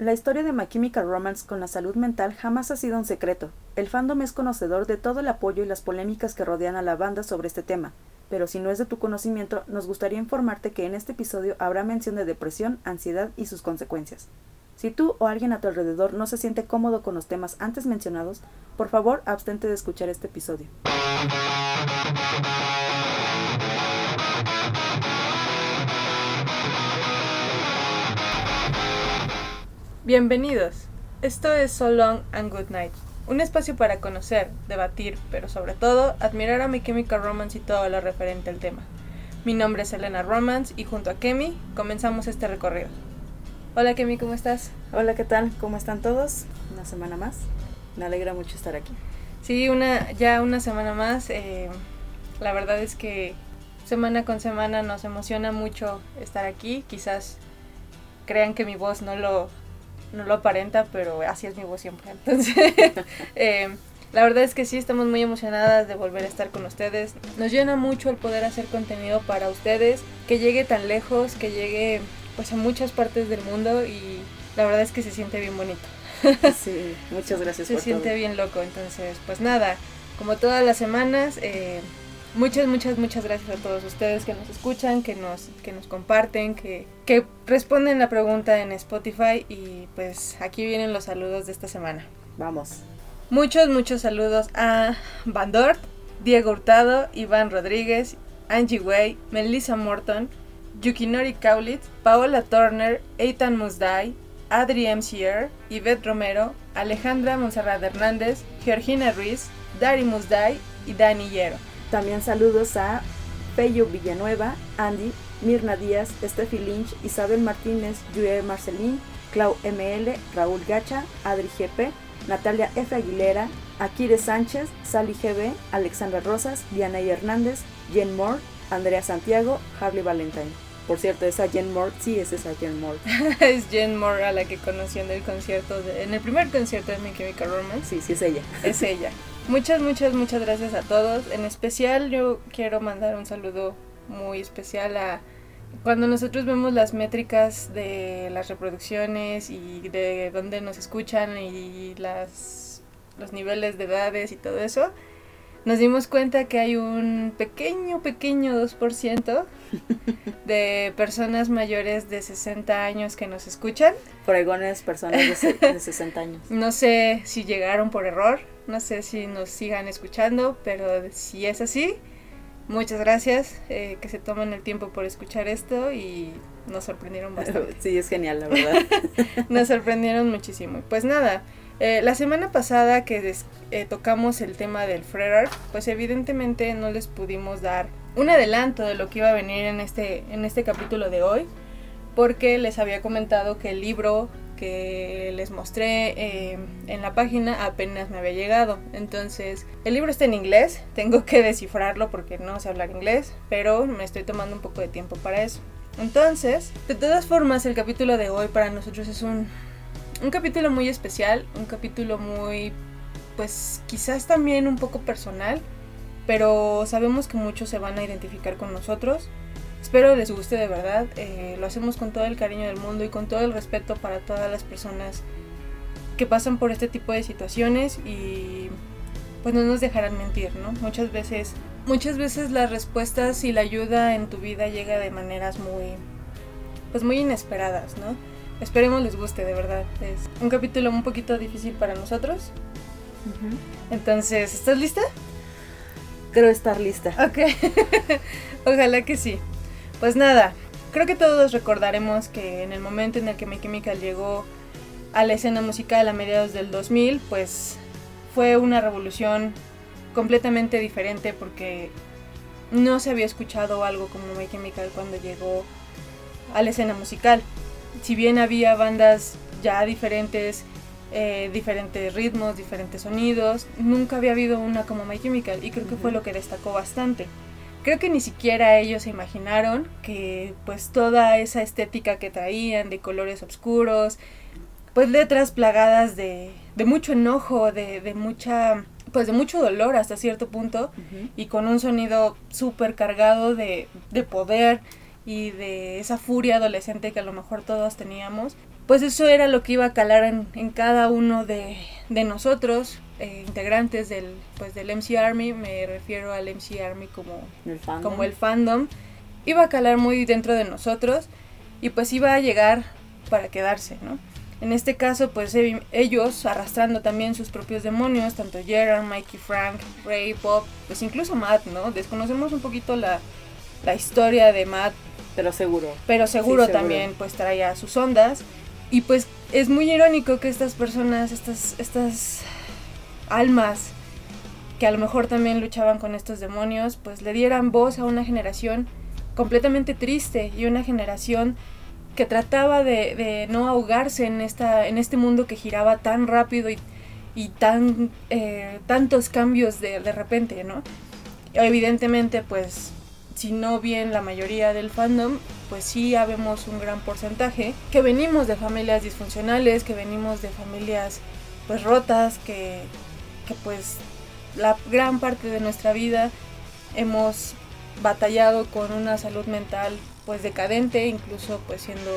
La historia de My Romance con la salud mental jamás ha sido un secreto. El fandom es conocedor de todo el apoyo y las polémicas que rodean a la banda sobre este tema, pero si no es de tu conocimiento, nos gustaría informarte que en este episodio habrá mención de depresión, ansiedad y sus consecuencias. Si tú o alguien a tu alrededor no se siente cómodo con los temas antes mencionados, por favor abstente de escuchar este episodio. Bienvenidos. Esto es So Long and Good Night, un espacio para conocer, debatir, pero sobre todo admirar a mi Chemical Romance y todo lo referente al tema. Mi nombre es Elena Romance y junto a Kemi comenzamos este recorrido. Hola Kemi, ¿cómo estás? Hola, ¿qué tal? ¿Cómo están todos? Una semana más. Me alegra mucho estar aquí. Sí, una, ya una semana más. eh, la verdad es que semana con semana nos emociona mucho estar aquí. Quizás crean que mi voz no lo, no lo aparenta, pero así es mi voz siempre. Entonces, eh, la verdad es que sí, estamos muy emocionadas de volver a estar con ustedes. Nos llena mucho el poder hacer contenido para ustedes, que llegue tan lejos, que llegue pues a muchas partes del mundo y la verdad es que se siente bien bonito. Sí, muchas gracias se por siente todo. bien loco. Entonces, pues nada, como todas las semanas, eh, muchas, muchas, muchas gracias a todos ustedes que nos escuchan, que nos, que nos comparten, que, que responden la pregunta en Spotify y pues aquí vienen los saludos de esta semana. Vamos. Muchos, muchos saludos a Van Dort, Diego Hurtado, Iván Rodríguez, Angie Way, Melissa Morton, Yukinori Kaulitz, Paola Turner, Eitan Musday, Adri MCR, Yvette Romero, Alejandra Monserrat Hernández, Georgina Ruiz, Dari Musday y Dani Hierro. También saludos a Peyo Villanueva, Andy, Mirna Díaz, Steffi Lynch, Isabel Martínez, Julie Marcelín, Clau ML, Raúl Gacha, Adri GP, Natalia F. Aguilera, Akire Sánchez, Sally GB, Alexandra Rosas, Diana Y. Hernández, Jen Moore, Andrea Santiago, Harley Valentine. Por cierto, esa Jen Moore, sí es esa Jen Moore. es Jen Moore a la que conocí en el concierto, de- en el primer concierto de My Chemical Romance. Sí, sí es ella. es ella. Muchas, muchas, muchas gracias a todos. En especial yo quiero mandar un saludo muy especial a cuando nosotros vemos las métricas de las reproducciones y de dónde nos escuchan y las los niveles de edades y todo eso. Nos dimos cuenta que hay un pequeño, pequeño 2% de personas mayores de 60 años que nos escuchan. Fregones personas de, de 60 años. No sé si llegaron por error, no sé si nos sigan escuchando, pero si es así, muchas gracias eh, que se toman el tiempo por escuchar esto y nos sorprendieron bastante. Sí, es genial, la verdad. Nos sorprendieron muchísimo. Pues nada, eh, la semana pasada que des- eh, tocamos el tema del Frere Art, pues evidentemente no les pudimos dar un adelanto de lo que iba a venir en este, en este capítulo de hoy, porque les había comentado que el libro que les mostré eh, en la página apenas me había llegado. Entonces, el libro está en inglés, tengo que descifrarlo porque no sé hablar inglés, pero me estoy tomando un poco de tiempo para eso. Entonces, de todas formas, el capítulo de hoy para nosotros es un, un capítulo muy especial, un capítulo muy, pues quizás también un poco personal, pero sabemos que muchos se van a identificar con nosotros. Espero les guste de verdad, eh, lo hacemos con todo el cariño del mundo y con todo el respeto para todas las personas que pasan por este tipo de situaciones y pues no nos dejarán mentir, ¿no? Muchas veces, muchas veces las respuestas y la ayuda en tu vida llega de maneras muy, pues muy inesperadas, ¿no? Esperemos les guste, de verdad. Es un capítulo un poquito difícil para nosotros. Entonces, ¿estás lista? Creo estar lista. Ok. Ojalá que sí. Pues nada, creo que todos recordaremos que en el momento en el que My Chemical llegó a la escena musical a mediados del 2000, pues fue una revolución completamente diferente porque no se había escuchado algo como My Chemical cuando llegó a la escena musical. Si bien había bandas ya diferentes, eh, diferentes ritmos, diferentes sonidos, nunca había habido una como My Chemical y creo que fue lo que destacó bastante. Creo que ni siquiera ellos se imaginaron que pues toda esa estética que traían de colores oscuros, pues letras plagadas de, de mucho enojo, de, de mucha pues de mucho dolor hasta cierto punto y con un sonido súper cargado de, de poder y de esa furia adolescente que a lo mejor todos teníamos, pues eso era lo que iba a calar en, en cada uno de, de nosotros, eh, integrantes del, pues, del MC Army, me refiero al MC Army como El fandom. como el fandom, iba a calar muy dentro de nosotros y pues iba a llegar para quedarse, ¿no? En este caso, pues e- ellos arrastrando también sus propios demonios, tanto Gerard, Mikey Frank, Ray, Bob, pues incluso Matt, ¿no? Desconocemos un poquito la, la historia de Matt, Pero seguro. pero seguro, también pues traía sus ondas. Y pues es muy irónico que estas personas, estas, estas almas que a lo mejor también luchaban con estos demonios, pues le dieran voz a una generación completamente triste y una generación que trataba de, de no ahogarse en, esta, en este mundo que giraba tan rápido y, y tan, eh, tantos cambios de, de repente, ¿no? Evidentemente, pues, si no bien la mayoría del fandom, pues sí habemos un gran porcentaje que venimos de familias disfuncionales, que venimos de familias pues rotas, que, que pues la gran parte de nuestra vida hemos batallado con una salud mental pues decadente, incluso pues siendo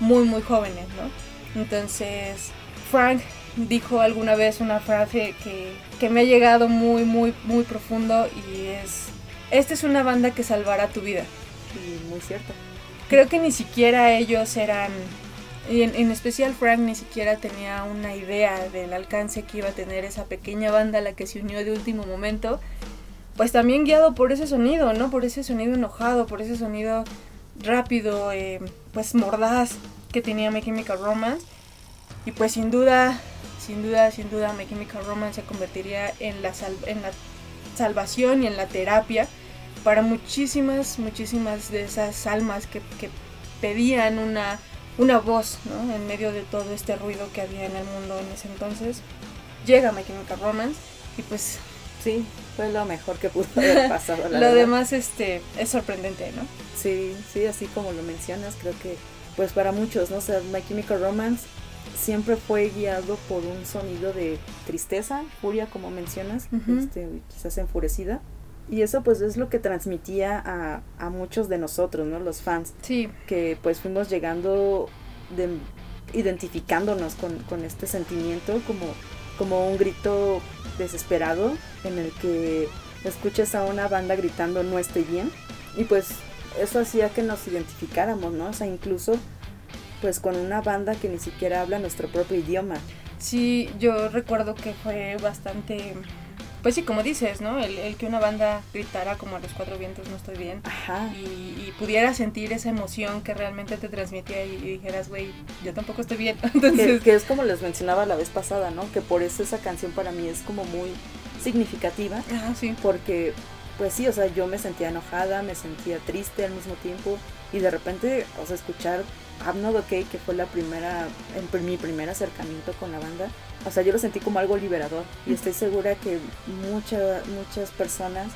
muy muy jóvenes, ¿no? Entonces Frank dijo alguna vez una frase que, que me ha llegado muy muy muy profundo y es, esta es una banda que salvará tu vida. Y muy cierto. Creo que ni siquiera ellos eran, y en, en especial Frank ni siquiera tenía una idea del alcance que iba a tener esa pequeña banda a la que se unió de último momento, pues también guiado por ese sonido, ¿no? Por ese sonido enojado, por ese sonido rápido, eh, pues mordaz que tenía My Chemical Romance. Y pues sin duda, sin duda, sin duda, My Chemical Romance se convertiría en la, sal- en la salvación y en la terapia para muchísimas, muchísimas de esas almas que, que pedían una, una voz, ¿no? En medio de todo este ruido que había en el mundo en ese entonces. Llega My Chemical Romance y pues Sí, fue lo mejor que pudo haber pasado. La lo verdad. demás este, es sorprendente, ¿no? Sí, sí, así como lo mencionas, creo que pues para muchos, ¿no? O sea, My Chemical Romance siempre fue guiado por un sonido de tristeza, furia, como mencionas, Ujú. este, quizás enfurecida. Y eso pues es lo que transmitía a, a muchos de nosotros, ¿no? Los fans, Sí, que pues fuimos llegando, de, identificándonos con, con este sentimiento como, como un grito desesperado en el que escuchas a una banda gritando no estoy bien y pues eso hacía que nos identificáramos, ¿no? O sea, incluso pues con una banda que ni siquiera habla nuestro propio idioma. sí, yo recuerdo que fue bastante, pues sí, como dices, ¿no? El, el que una banda gritara como a los cuatro vientos no estoy bien. Ajá. Y, y pudiera sentir esa emoción que realmente te transmitía y, y dijeras, güey, yo tampoco estoy bien. Que, Entonces, que es como les mencionaba la vez pasada, ¿no? Que por eso esa canción para mí es como muy significativa ah, sí. porque pues sí, o sea, yo me sentía enojada, me sentía triste al mismo tiempo y de repente, o sea, escuchar I'm Not Okay, que fue la primera, en mi primer acercamiento con la banda, o sea, yo lo sentí como algo liberador y estoy segura que muchas muchas personas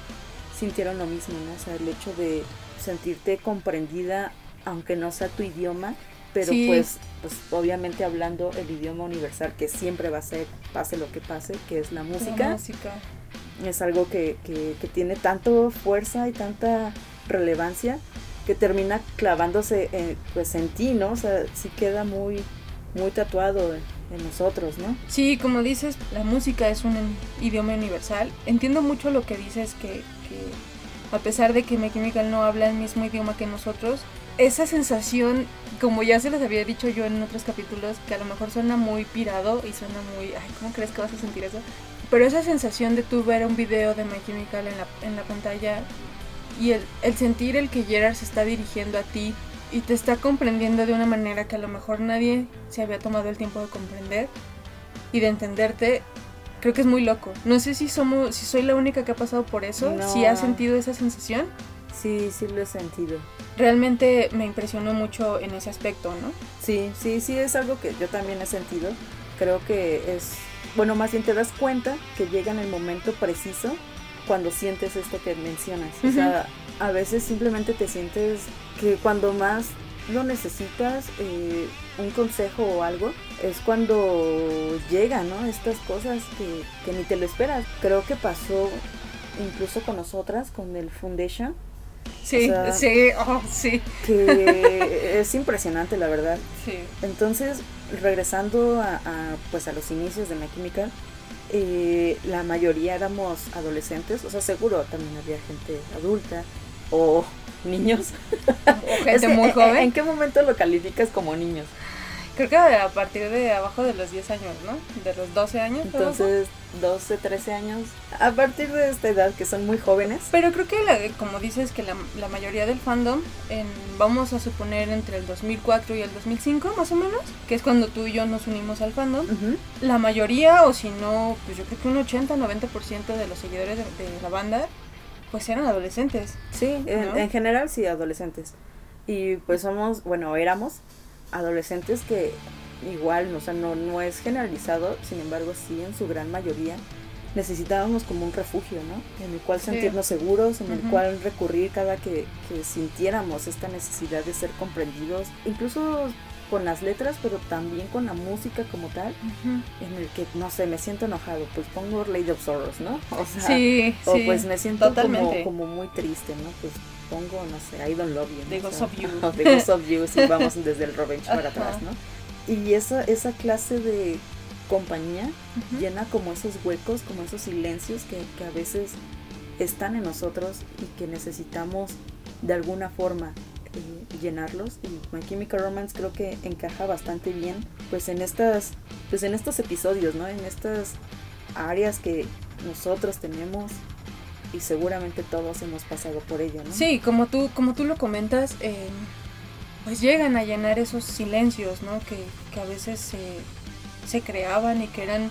sintieron lo mismo, ¿no? O sea, el hecho de sentirte comprendida, aunque no sea tu idioma, pero Sí. pues, pues obviamente hablando el idioma universal que siempre va a ser, pase lo que pase, que es la La música música. es algo que, que, que tiene tanto fuerza y tanta relevancia que termina clavándose eh, pues en ti, ¿no? O sea, sí queda muy, muy tatuado en, en nosotros, ¿no? Sí, como dices, la música es un en- idioma universal. Entiendo mucho lo que dices, que, que a pesar de que My Chemical no habla el mismo idioma que nosotros, esa sensación, como ya se les había dicho yo en otros capítulos, que a lo mejor suena muy pirado y suena muy, ay, ¿cómo crees que vas a sentir eso? Pero esa sensación de tú ver un video de My Chemical en la, en la pantalla y el, el sentir el que Gerard se está dirigiendo a ti y te está comprendiendo de una manera que a lo mejor nadie se había tomado el tiempo de comprender y de entenderte, creo que es muy loco. No sé si somos, si soy la única que ha pasado por eso, No. si has sentido esa sensación. Sí, sí lo he sentido. Realmente me impresionó mucho en ese aspecto, ¿no? Sí, sí, sí es algo que yo también he sentido. Creo que es, bueno, más bien te das cuenta que llega en el momento preciso cuando sientes esto que mencionas. O sea, a veces simplemente te sientes que cuando más lo necesitas, eh, un consejo o algo, es cuando llegan, ¿no? Estas cosas que, que ni te lo esperas. Creo que pasó incluso con nosotras, con el Foundation, Sí, sí, oh, sí. Que es impresionante, la verdad. Sí. Entonces, regresando a, pues a los inicios de My Chemical, eh, la mayoría éramos adolescentes, o sea, seguro también había gente adulta o niños. O gente muy joven. ¿En qué momento lo calificas como niños? Creo que a partir de abajo de los 10 años, ¿no? De los 12 años. Entonces, 12, 13 años. A partir de esta edad, que son muy jóvenes. Pero creo que, como dices, que la, mayoría del fandom, en, vamos a suponer entre el 2004 y el 2005, más o menos, que es cuando tú y yo nos unimos al fandom, la mayoría, o si no, pues yo creo que un 80-90% de los seguidores de, la banda, pues eran adolescentes. Sí, en general sí, adolescentes. Y pues somos, bueno, éramos adolescentes que igual, o sea, no, no es generalizado, sin embargo, sí, en su gran mayoría necesitábamos como un refugio, ¿no? En el cual sentirnos seguros, en el cual recurrir cada que, que, sintiéramos esta necesidad de ser comprendidos, incluso con las letras, pero también con la música como tal, en el que, no sé, me siento enojado, pues pongo Lady of Sorrows, ¿no? O sea, sí, o pues me siento como, como, muy triste, ¿no? Pues pongo, no sé, I Don't Love You. The Ghost of You. The Ghost of You, si vamos desde el Revenge para atrás, ¿no? Y esa, esa clase de compañía llena como esos huecos, como esos silencios que, que, a veces están en nosotros y que necesitamos de alguna forma eh, llenarlos y My Chemical Romance creo que encaja bastante bien pues en estas pues en estos episodios no en estas áreas que nosotros tenemos y seguramente todos hemos pasado por ello, ¿no? Sí, como tú, como tú lo comentas, eh, pues llegan a llenar esos silencios, ¿no? Que, que a veces se, se creaban y que eran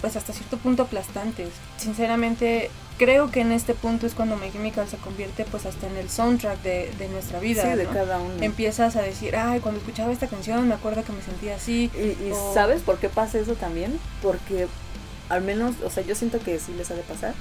pues hasta cierto punto aplastantes. Sinceramente, creo que en este punto es cuando My Chemical se convierte pues hasta en el soundtrack de, de nuestra vida. Sí, de cada uno. Empiezas a decir, ay, cuando escuchaba esta canción me acuerdo que me sentía así. Y, ¿sabes por qué pasa eso también? Porque al menos, o sea, yo siento que sí les ha de pasar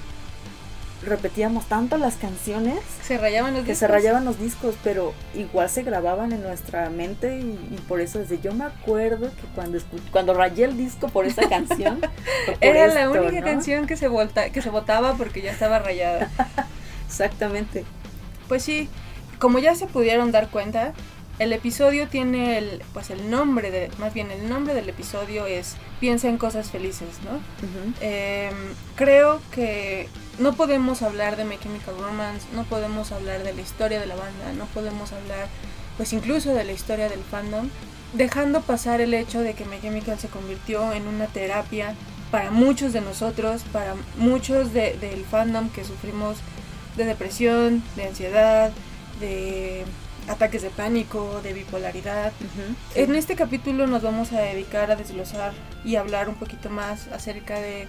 repetíamos tanto las canciones se rayaban los que se rayaban los discos pero igual se grababan en nuestra mente y, por eso desde yo me acuerdo que cuando cuando rayé el disco por esa canción era la única canción que se volta que se votaba porque ya estaba rayada. Exactamente. Pues sí como ya se pudieron dar cuenta el episodio tiene el, pues el nombre de, más bien el nombre del episodio es Piensa en cosas felices, ¿no? Em, creo que no podemos hablar de My Chemical Romance, no podemos hablar de la historia de la banda, no podemos hablar, pues incluso de la historia del fandom, dejando pasar el hecho de que My Chemical se convirtió en una terapia para muchos de nosotros, para muchos del fandom que sufrimos de depresión, de ansiedad, de ataques de pánico, de bipolaridad. En este capítulo nos vamos a dedicar a desglosar y hablar un poquito más acerca de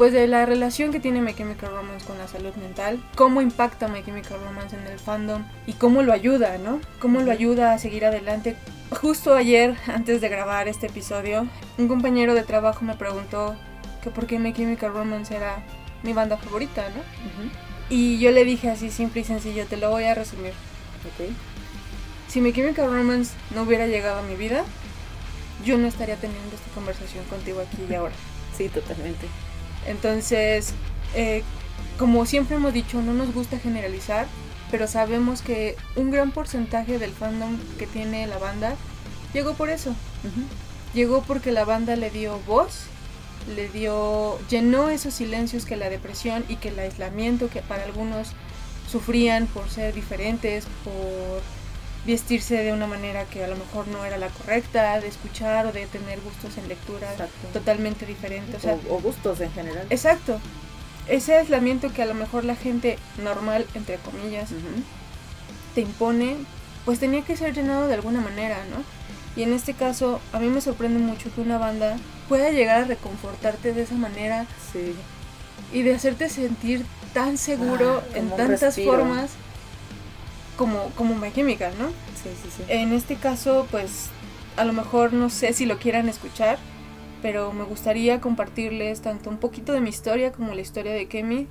pues de la relación que tiene My Chemical Romance con la salud mental, cómo impacta My Chemical Romance en el fandom y cómo lo ayuda, ¿no? Cómo lo ayuda a seguir adelante. Justo ayer, antes de grabar este episodio, un compañero de trabajo me preguntó que por qué My Chemical Romance era mi banda favorita, ¿no? Y yo le dije así simple y sencillo, te lo voy a resumir. Okay si My Chemical Romance no hubiera llegado a mi vida, yo no estaría teniendo esta conversación contigo aquí y ahora. Sí, totalmente. Entonces, eh, como siempre hemos dicho, no nos gusta generalizar, pero sabemos que un gran porcentaje del fandom que tiene la banda llegó por eso. Llegó porque la banda le dio voz, le dio, llenó esos silencios que la depresión y que el aislamiento que para algunos sufrían por ser diferentes, por vestirse de una manera que a lo mejor no era la correcta, de escuchar o de tener gustos en lectura totalmente diferentes. O, gustos en general. Exacto. Ese aislamiento que a lo mejor la gente normal, entre comillas, te impone, pues tenía que ser llenado de alguna manera, ¿no? Y en este caso, a mí me sorprende mucho que una banda pueda llegar a reconfortarte de esa manera sí. y de hacerte sentir tan seguro ah, en tantas formas como, como My Chemical, ¿no? Sí, sí, sí. En este caso, pues a lo mejor no sé si lo quieran escuchar, pero me gustaría compartirles tanto un poquito de mi historia como la historia de Kemi,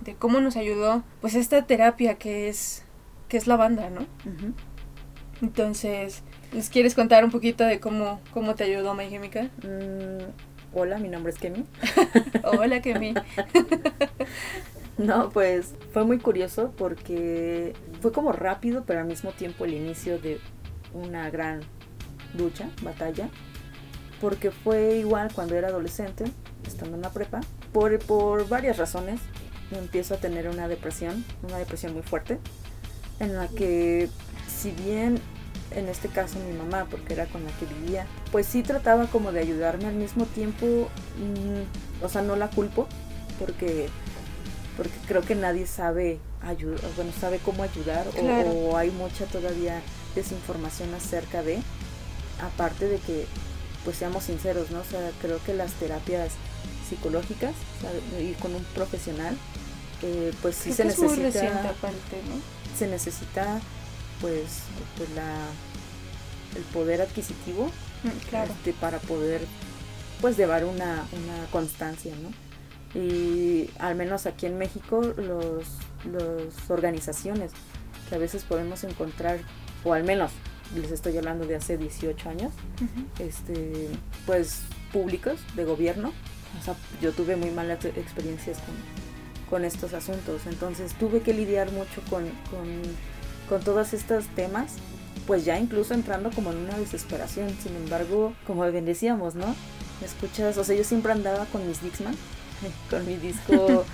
de cómo nos ayudó, pues esta terapia que es, que es la banda, ¿no? Entonces, ¿les quieres contar un poquito de cómo, cómo te ayudó My Chemical? Mm, hola, mi nombre es Kemi. hola, Kemi. No, pues fue muy curioso porque fue como rápido, pero al mismo tiempo el inicio de una gran lucha, batalla, porque fue igual cuando era adolescente, estando en la prepa, por, por varias razones. Empiezo a tener una depresión, una depresión muy fuerte, en la que si bien en este caso mi mamá, porque era con la que vivía, pues sí trataba como de ayudarme al mismo tiempo, mm, o sea, no la culpo, porque, porque creo que nadie sabe ayudar, bueno, sabe cómo ayudar, o, hay mucha todavía desinformación acerca de, aparte de que, pues seamos sinceros, ¿no? O sea, creo que las terapias psicológicas, ir con un profesional, eh, pues sí se necesita. Se necesita pues, pues la, el poder adquisitivo mm, este, para poder pues llevar una, una constancia, ¿no? Y al menos aquí en México los, los organizaciones que a veces podemos encontrar, o al menos les estoy hablando de hace 18 años, este, pues públicos, de gobierno. O sea, yo tuve muy malas experiencias con, con estos asuntos, entonces tuve que lidiar mucho con, con con todos estos temas, pues ya incluso entrando como en una desesperación. Sin embargo, como bien decíamos, ¿no? escuchas, o sea, yo siempre andaba con mis Dixman, con mi disco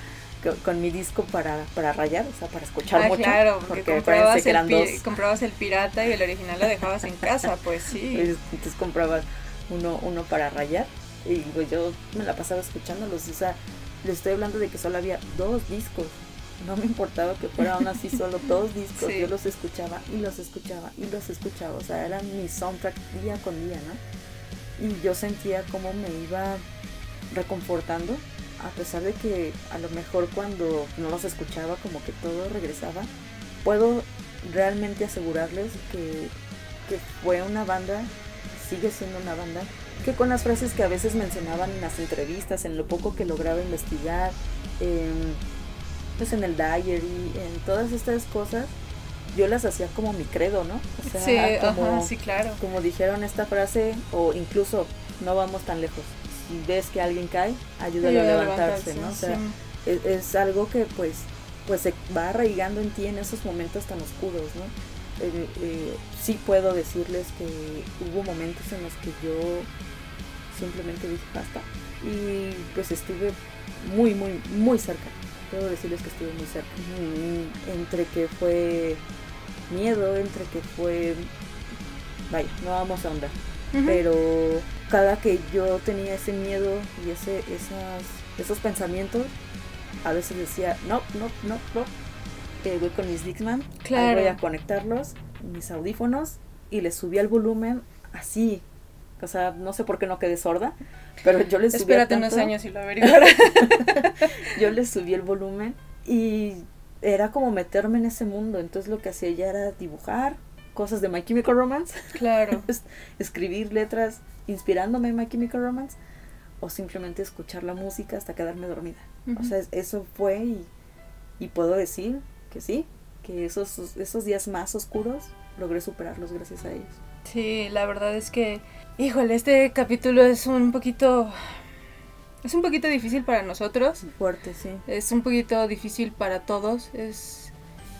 con, mi disco para, para rayar, o sea, para escuchar ah, mucho. Claro, porque, comprabas, el comprabas el pirata y el original lo dejabas en casa, pues sí. Pues, entonces comprabas uno, uno para rayar y pues yo me la pasaba escuchándolos, o sea, les estoy hablando de que solo había dos discos no me importaba que fuera aún así solo dos discos, yo los escuchaba y los escuchaba y los escuchaba, o sea, eran mi soundtrack día con día, ¿no? Y yo sentía como me iba reconfortando, a pesar de que a lo mejor cuando no los escuchaba como que todo regresaba, puedo realmente asegurarles que, que fue una banda, sigue siendo una banda, que con las frases que a veces mencionaban en las entrevistas, en lo poco que lograba investigar, pues en el diary, en todas estas cosas, yo las hacía como mi credo, ¿no? O sea, como, sí, claro. Como dijeron esta frase, o incluso no vamos tan lejos. Si ves que alguien cae, ayúdale a levantarse, ¿no? O sea, es, algo que pues, pues se va arraigando en ti en esos momentos tan oscuros, ¿no? Eh, eh, sí puedo decirles que hubo momentos en los que yo simplemente dije basta y pues estuve muy muy muy cerca puedo decirles que estuve muy cerca. Entre que fue miedo, entre que fue... Vaya, no vamos a andar. Pero cada que yo tenía ese miedo y ese, esas, esos pensamientos, a veces decía, no, no, no, no. Eh, voy con mis Dixman, claro. voy a conectarlos, mis audífonos, y les subí el volumen así, o sea, no sé por qué no quedé sorda, pero yo les subí Espérate unos años y lo yo les subí el volumen y era como meterme en ese mundo. Entonces lo que hacía ya era dibujar cosas de My Chemical Romance. Claro. escribir letras inspirándome en My Chemical Romance. O simplemente escuchar la música hasta quedarme dormida. O sea, eso fue y, y puedo decir que sí, que esos, esos días más oscuros logré superarlos gracias a ellos. Sí, la verdad es que Híjole, este capítulo es un poquito... Es un poquito difícil para nosotros. Fuerte, sí. Es un poquito difícil para todos. Es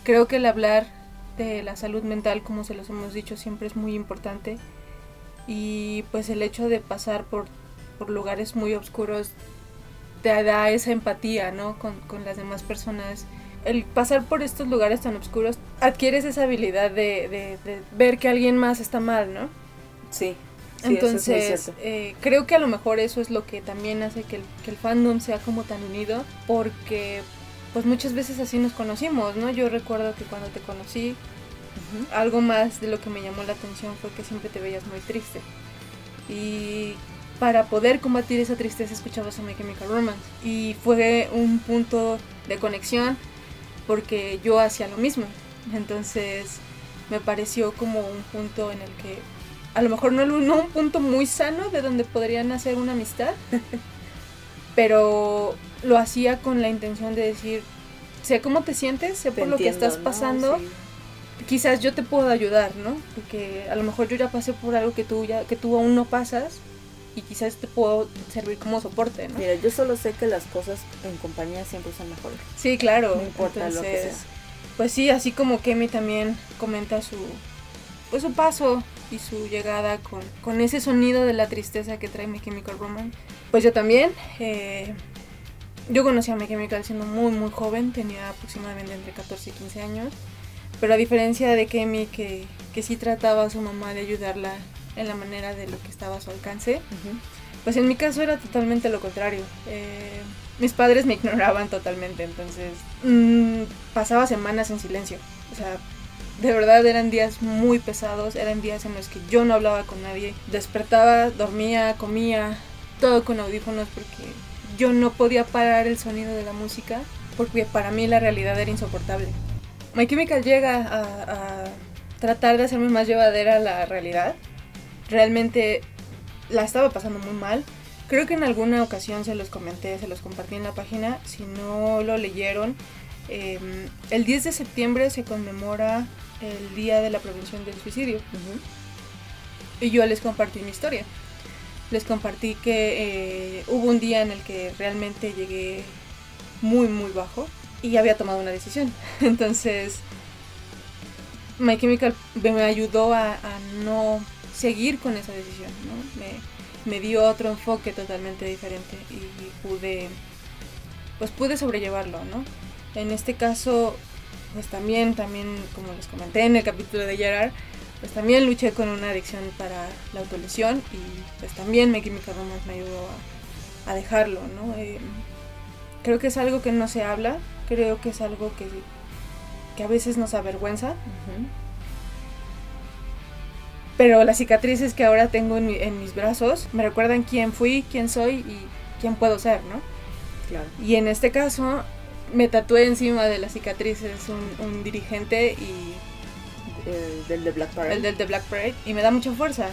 creo que el hablar de la salud mental, como se los hemos dicho, siempre es muy importante. Y pues el hecho de pasar por, por lugares muy oscuros te da esa empatía, ¿no? Con, con, las demás personas. El pasar por estos lugares tan oscuros adquieres esa habilidad de, de, de ver que alguien más está mal, ¿no? Sí. Entonces, eh, creo que a lo mejor eso es lo que también hace que el, fandom sea como tan unido, porque pues muchas veces así nos conocimos, ¿no? Yo recuerdo que cuando te conocí, algo más de lo que me llamó la atención fue que siempre te veías muy triste. Y para poder combatir esa tristeza escuchabas a My Chemical Romance. Y fue un punto de conexión porque yo hacía lo mismo. Entonces me pareció como un punto en el que a lo mejor no, no un punto muy sano de donde podrían hacer una amistad, pero lo hacía con la intención de decir, sé cómo te sientes, sé por lo que estás pasando, quizás yo te puedo ayudar, ¿no? Porque a lo mejor yo ya pasé por algo que tú, ya, que tú aún no pasas y quizás te puedo servir como soporte, ¿no? Mira, yo solo sé que las cosas en compañía siempre son mejores. Sí, claro. No importa lo que sea. Pues sí, así como Kemi también comenta su pues su paso y su llegada con, con ese sonido de la tristeza que trae My Chemical Romance. Pues yo también. Eh, yo conocí a My Chemical siendo muy muy joven, tenía aproximadamente entre 14 y 15 años. Pero a diferencia de Kemi, que, que sí trataba a su mamá de ayudarla en la manera de lo que estaba a su alcance, pues en mi caso era totalmente lo contrario. Eh, mis padres me ignoraban totalmente, entonces mm, pasaba semanas en silencio. O sea, de verdad eran días muy pesados, eran días en los que yo no hablaba con nadie. Despertaba, dormía, comía, todo con audífonos porque yo no podía parar el sonido de la música porque para mí la realidad era insoportable. My Chemical llega a, a tratar de hacerme más llevadera la realidad. Realmente la estaba pasando muy mal. Creo que en alguna ocasión se los comenté, se los compartí en la página. Si no lo leyeron, eh, el 10 de septiembre se conmemora el Día de la Prevención del Suicidio. Y yo les compartí mi historia. Les compartí que eh, hubo un día en el que realmente llegué muy, muy bajo y había tomado una decisión. Entonces, My Chemical me ayudó a, no seguir con esa decisión, ¿no? Me, me dio otro enfoque totalmente diferente y pude, pues pude sobrellevarlo, ¿no? En este caso, pues también, también, como les comenté en el capítulo de Gerard, pues también luché con una adicción para la autolesión y pues también Me Chemical Romance me ayudó a, a dejarlo, ¿no? Eh, creo que es algo que no se habla, creo que es algo que, que a veces nos avergüenza. Pero las cicatrices que ahora tengo en, mi, en, mis brazos me recuerdan quién fui, quién soy y quién puedo ser, ¿no? Claro. Y en este caso me tatué encima de las cicatrices un, un dirigente y... El del de Black Parade. El del de Black Parade. Y me da mucha fuerza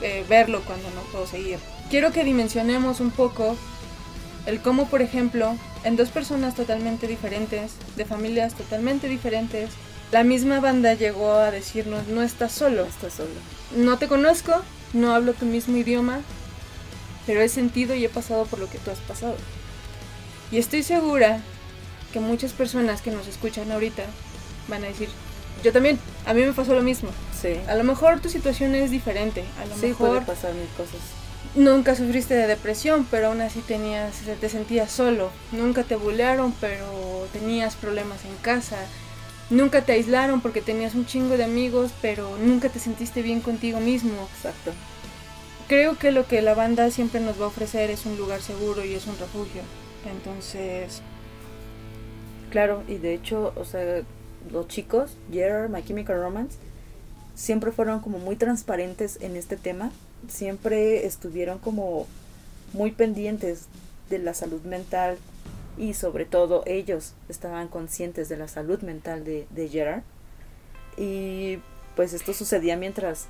eh, verlo cuando no puedo seguir. Quiero que dimensionemos un poco el cómo, por ejemplo, en dos personas totalmente diferentes, de familias totalmente diferentes, la misma banda llegó a decirnos, no estás solo. No estás solo. No te conozco, no hablo tu mismo idioma, pero he sentido y he pasado por lo que tú has pasado. Y estoy segura que muchas personas que nos escuchan ahorita van a decir, yo también, a mí me pasó lo mismo. Sí. A lo mejor tu situación es diferente, a lo sí, mejor puede pasar mil cosas. Nunca sufriste de depresión, pero aún así tenías, te sentías solo. Nunca te bulearon, pero tenías problemas en casa. Nunca te aislaron porque tenías un chingo de amigos, pero nunca te sentiste bien contigo mismo. Exacto. Creo que lo que la banda siempre nos va a ofrecer es un lugar seguro y es un refugio. Entonces, Claro, y de hecho, o sea, los chicos, Gerard, My Chemical Romance, siempre fueron como muy transparentes en este tema, siempre estuvieron como muy pendientes de la salud mental y sobre todo ellos estaban conscientes de la salud mental de, de Gerard y pues esto sucedía mientras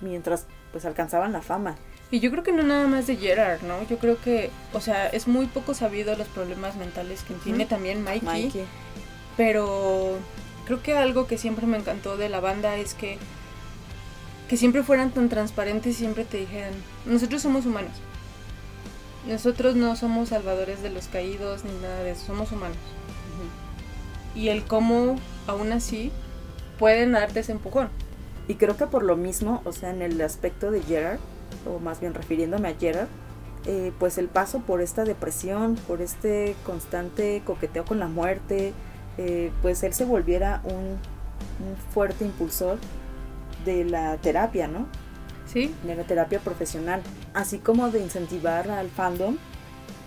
mientras pues alcanzaban la fama y yo creo que no nada más de Gerard, ¿no? Yo creo que, o sea, es muy poco sabido los problemas mentales que tiene también Mikey, Mikey. Pero creo que algo que siempre me encantó de la banda es que que siempre fueran tan transparentes y siempre te dijeran, nosotros somos humanos. Nosotros no somos salvadores de los caídos ni nada de eso, somos humanos. Y el cómo aún así pueden darte ese empujón. y creo que por lo mismo o sea en el aspecto de Gerard o más bien refiriéndome a Gerard, eh, pues el paso por esta depresión, por este constante coqueteo con la muerte, eh, pues él se volviera un, un, fuerte impulsor de la terapia, ¿no? Sí. De la terapia profesional, así como de incentivar al fandom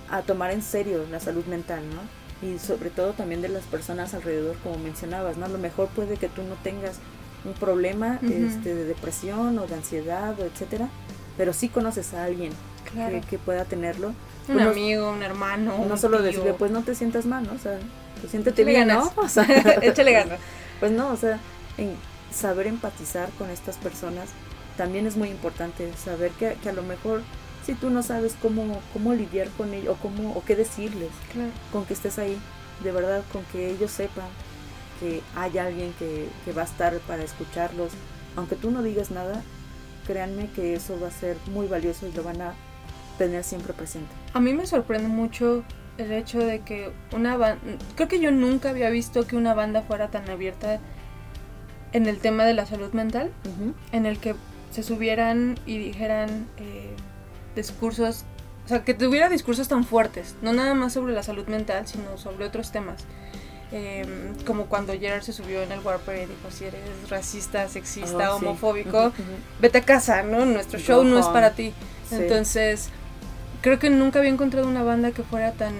a tomar en serio la salud mental, ¿no? Y sobre todo también de las personas alrededor, como mencionabas, ¿no? A lo mejor puede que tú no tengas un problema uh -huh. este, de depresión o de ansiedad o etcétera, pero sí conoces a alguien claro. que, que, pueda tenerlo. Un pues amigo, un hermano. No un solo tío. decirle, pues no te sientas mal, ¿no? O sea, pues siéntete bien. ¿no? O sea, Échale ganas. Pues no, o sea, en saber empatizar con estas personas también es muy importante. Saber que, que a lo mejor si tú no sabes cómo, cómo lidiar con ellos o, cómo, o qué decirles, claro. con que estés ahí, de verdad, con que ellos sepan que hay alguien que, que va a estar para escucharlos, aunque tú no digas nada, créanme que eso va a ser muy valioso y lo van a tener siempre presente. A mí me sorprende mucho el hecho de que una banda, creo que yo nunca había visto que una banda fuera tan abierta en el tema de la salud mental, en el que se subieran y dijeran eh, discursos, o sea, que tuviera discursos tan fuertes, no nada más sobre la salud mental, sino sobre otros temas. Em, como cuando Gerard se subió en el Warper y dijo, si eres racista, sexista, Oh, sí. homofóbico, vete a casa, ¿no? Nuestro show no es para ti. Sí. Entonces, creo que nunca había encontrado una banda que fuera tan,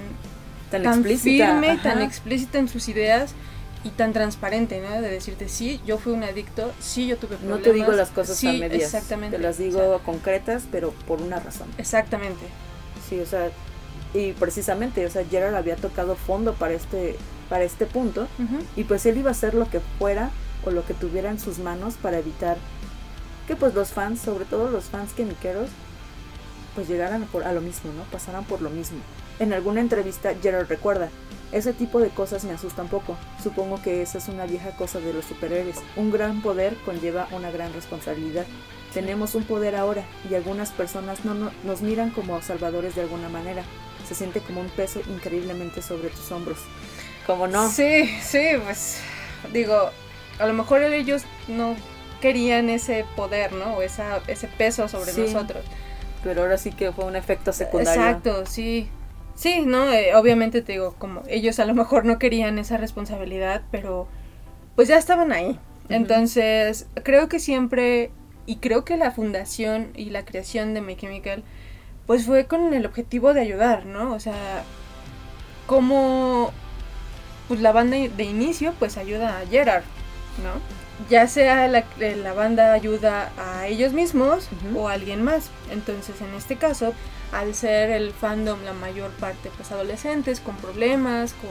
tan, tan explícita. firme, ajá. tan explícita en sus ideas y tan transparente, ¿no? De decirte, sí, yo fui un adicto, sí, yo tuve No problemas. te digo las cosas sí, a medias. Exactamente. Te las digo o sea, concretas, pero por una razón. exactamente. Sí, o sea, y precisamente, o sea, Gerard había tocado fondo para este, para este punto, y pues él iba a hacer lo que fuera o lo que tuviera en sus manos para evitar que pues los fans, sobre todo los fans quemiqueros, pues llegaran por, a lo mismo, ¿no? Pasaran por lo mismo. En alguna entrevista Gerard recuerda, ese tipo de cosas me asustan poco. Supongo que esa es una vieja cosa de los superhéroes. Un gran poder conlleva una gran responsabilidad. Tenemos un poder ahora y algunas personas no, no- nos miran como salvadores de alguna manera. Se siente como un peso increíblemente sobre tus hombros. ¿Cómo no? Sí, sí, pues digo, a lo mejor ellos no querían ese poder, ¿no? O esa, ese peso sobre Sí. nosotros. Pero ahora sí que fue un efecto secundario. Exacto, sí. Sí, ¿no? Eh, obviamente te digo, como ellos a lo mejor no querían esa responsabilidad, pero pues ya estaban ahí. Entonces, creo que siempre, y creo que la fundación y la creación de My Chemical, pues fue con el objetivo de ayudar, ¿no? O sea, como pues la banda de inicio, pues ayuda a Gerard, ¿no? Ya sea la, la banda ayuda a ellos mismos o a alguien más. Entonces, en este caso, al ser el fandom la mayor parte pues adolescentes con problemas, con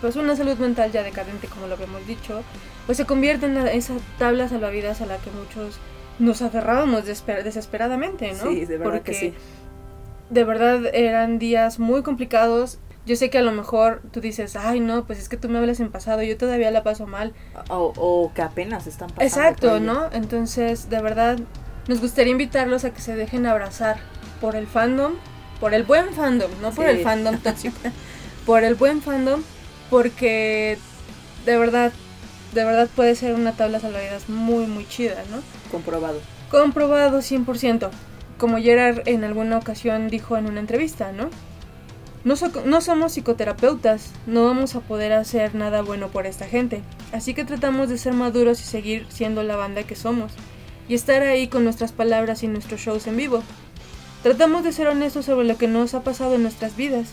pues una salud mental ya decadente como lo habíamos dicho, pues se convierte en esa tabla salvavidas a la que muchos nos aferrábamos desesper- desesperadamente, ¿no? Sí, de verdad Porque que sí. de verdad eran días muy complicados. Yo sé que a lo mejor tú dices, ay no, pues es que tú me hablas en pasado, yo todavía la paso mal. O, o que apenas están pasando. Exacto. ¿no? Entonces, de verdad, nos gustaría invitarlos a que se dejen abrazar por el fandom, por el buen fandom, no por el fandom tóxico, por el buen fandom, porque de verdad, de verdad puede ser una tabla salvavidas muy, muy chida, ¿no? Comprobado. Comprobado 100%, como Gerard en alguna ocasión dijo en una entrevista, ¿no? No, so- no somos psicoterapeutas, no vamos a poder hacer nada bueno por esta gente, así que tratamos de ser maduros y seguir siendo la banda que somos, y estar ahí con nuestras palabras y nuestros shows en vivo. Tratamos de ser honestos sobre lo que nos ha pasado en nuestras vidas.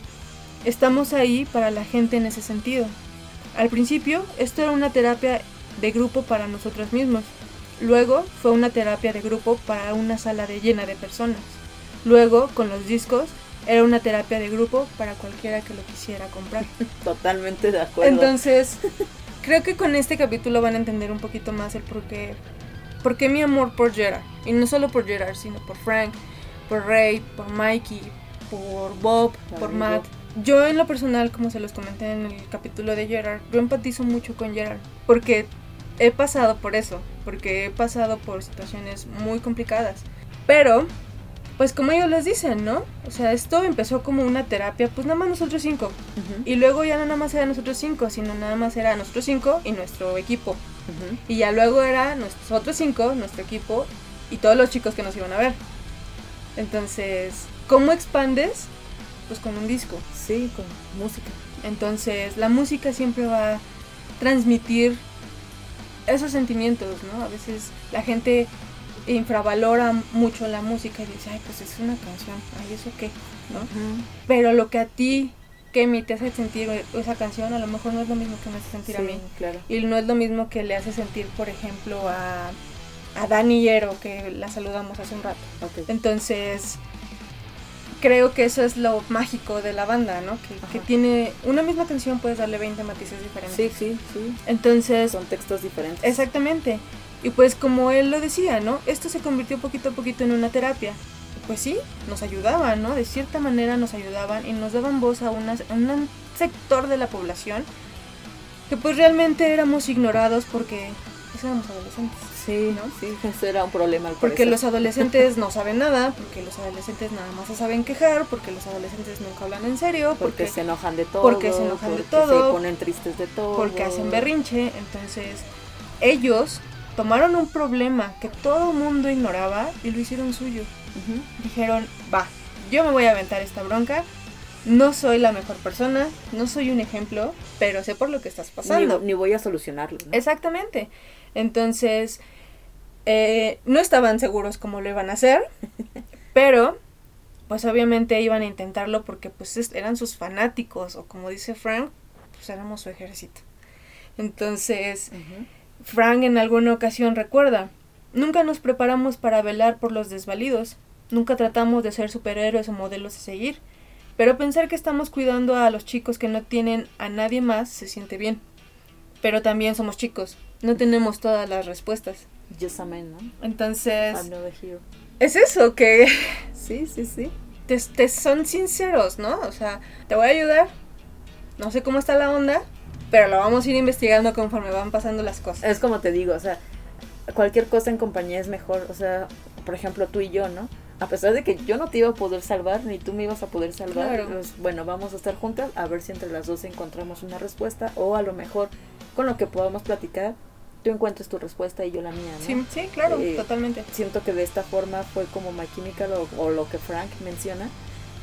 Estamos ahí para la gente en ese sentido. Al principio, esto era una terapia de grupo para nosotros mismos. Luego fue una terapia de grupo para una sala de llena de personas. Luego, con los discos, era una terapia de grupo para cualquiera que lo quisiera comprar. Totalmente de acuerdo. Entonces, creo que con este capítulo van a entender un poquito más el por qué, por qué mi amor por Gerard. Y no solo por Gerard, sino por Frank, por Ray, por Mikey, por Bob, por. Matt. Yo en lo personal, como se los comenté en el capítulo de Gerard, yo empatizo mucho con Gerard. Porque he pasado por eso. Porque he pasado por situaciones muy complicadas. Pero, pues como ellos les dicen, ¿no? O sea, esto empezó como una terapia, pues nada más nosotros cinco. Y luego ya no nada más era nosotros cinco, sino nada más era nosotros cinco y nuestro equipo. Y ya luego era nosotros cinco, nuestro equipo y todos los chicos que nos iban a ver. Entonces, ¿cómo expandes? Pues con un disco. Sí, con música. Entonces, la música siempre va a transmitir esos sentimientos, ¿no? A veces la gente infravalora mucho la música y dice, ay, pues es una canción, ay, ¿eso qué? ¿No? Pero lo que a ti, Kemi, te hace sentir esa canción, a lo mejor no es lo mismo que me hace sentir a mí. claro. Y no es lo mismo que le hace sentir, por ejemplo, a, a Dani Hierro, que la saludamos hace un rato. Entonces, creo que eso es lo mágico de la banda, ¿no? Que, que tiene una misma canción, puedes darle 20 matices diferentes. Sí, sí, sí. Entonces, Son textos diferentes. exactamente. Y pues como él lo decía, ¿no? Esto se convirtió poquito a poquito en una terapia. Pues sí, nos ayudaban, ¿no? De cierta manera nos ayudaban y nos daban voz a, un sector de la población que pues realmente éramos ignorados porque pues éramos adolescentes. Sí, ¿no? Sí, eso era un problema al Porque los adolescentes no saben nada, porque los adolescentes nada más se saben quejar, porque los adolescentes nunca hablan en serio, porque, porque, se enojan de todo. porque se enojan de todo, se ponen tristes de todo. porque hacen berrinche. Entonces, ellos tomaron un problema que todo el mundo ignoraba y lo hicieron suyo. Dijeron, va, yo me voy a aventar esta bronca. No soy la mejor persona, no soy un ejemplo, pero sé por lo que estás Ni, pasando. ni voy a solucionarlo. ¿no? Exactamente. Entonces, eh, no estaban seguros cómo lo iban a hacer, pero pues obviamente iban a intentarlo porque pues es- eran sus fanáticos o como dice Frank, pues éramos su ejército. Entonces. Frank en alguna ocasión recuerda, nunca nos preparamos para velar por los desvalidos, nunca tratamos de ser superhéroes o modelos a seguir, pero pensar que estamos cuidando a los chicos que no tienen a nadie más se siente bien. Pero también somos chicos, no tenemos todas las respuestas. Just a man, ¿no? Entonces, I'm not a hero. es eso, que Sí, sí, sí. te, te son sinceros, ¿no? O sea, te voy a ayudar, no sé cómo está la onda, pero lo vamos a ir investigando conforme van pasando las cosas. Es como te digo, o sea, cualquier cosa en compañía es mejor. O sea, por ejemplo, tú y yo, ¿no? A pesar de que yo no te iba a poder salvar, ni tú me ibas a poder salvar, Claro. pues, bueno, vamos a estar juntas a ver si entre las dos encontramos una respuesta o a lo mejor con lo que podamos platicar, tú encuentres tu respuesta y yo la mía, ¿no? Sí, sí, claro, Eh, totalmente. Siento que de esta forma fue como My Chemical o, o lo que Frank menciona,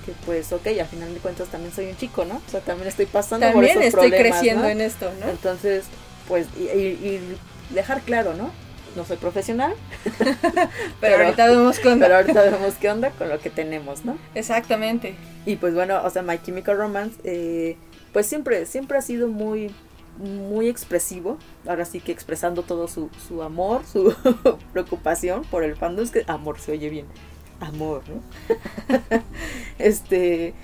que pues, ok, al final de cuentas también soy un chico, ¿no? O sea, también estoy pasando por También esos estoy problemas, creciendo ¿no? en esto, ¿no? Entonces, pues, y, y- y dejar claro, ¿no? No soy profesional, Pero, pero- ahorita vemos con... pero ahorita vemos qué onda con lo que tenemos, ¿no? Exactamente. Y pues bueno, o sea, My Chemical Romance, eh, pues siempre, siempre ha sido muy, muy expresivo. Ahora sí que expresando todo su, su amor, su preocupación por el fandom. Es que amor se oye bien. Amor, ¿no? este.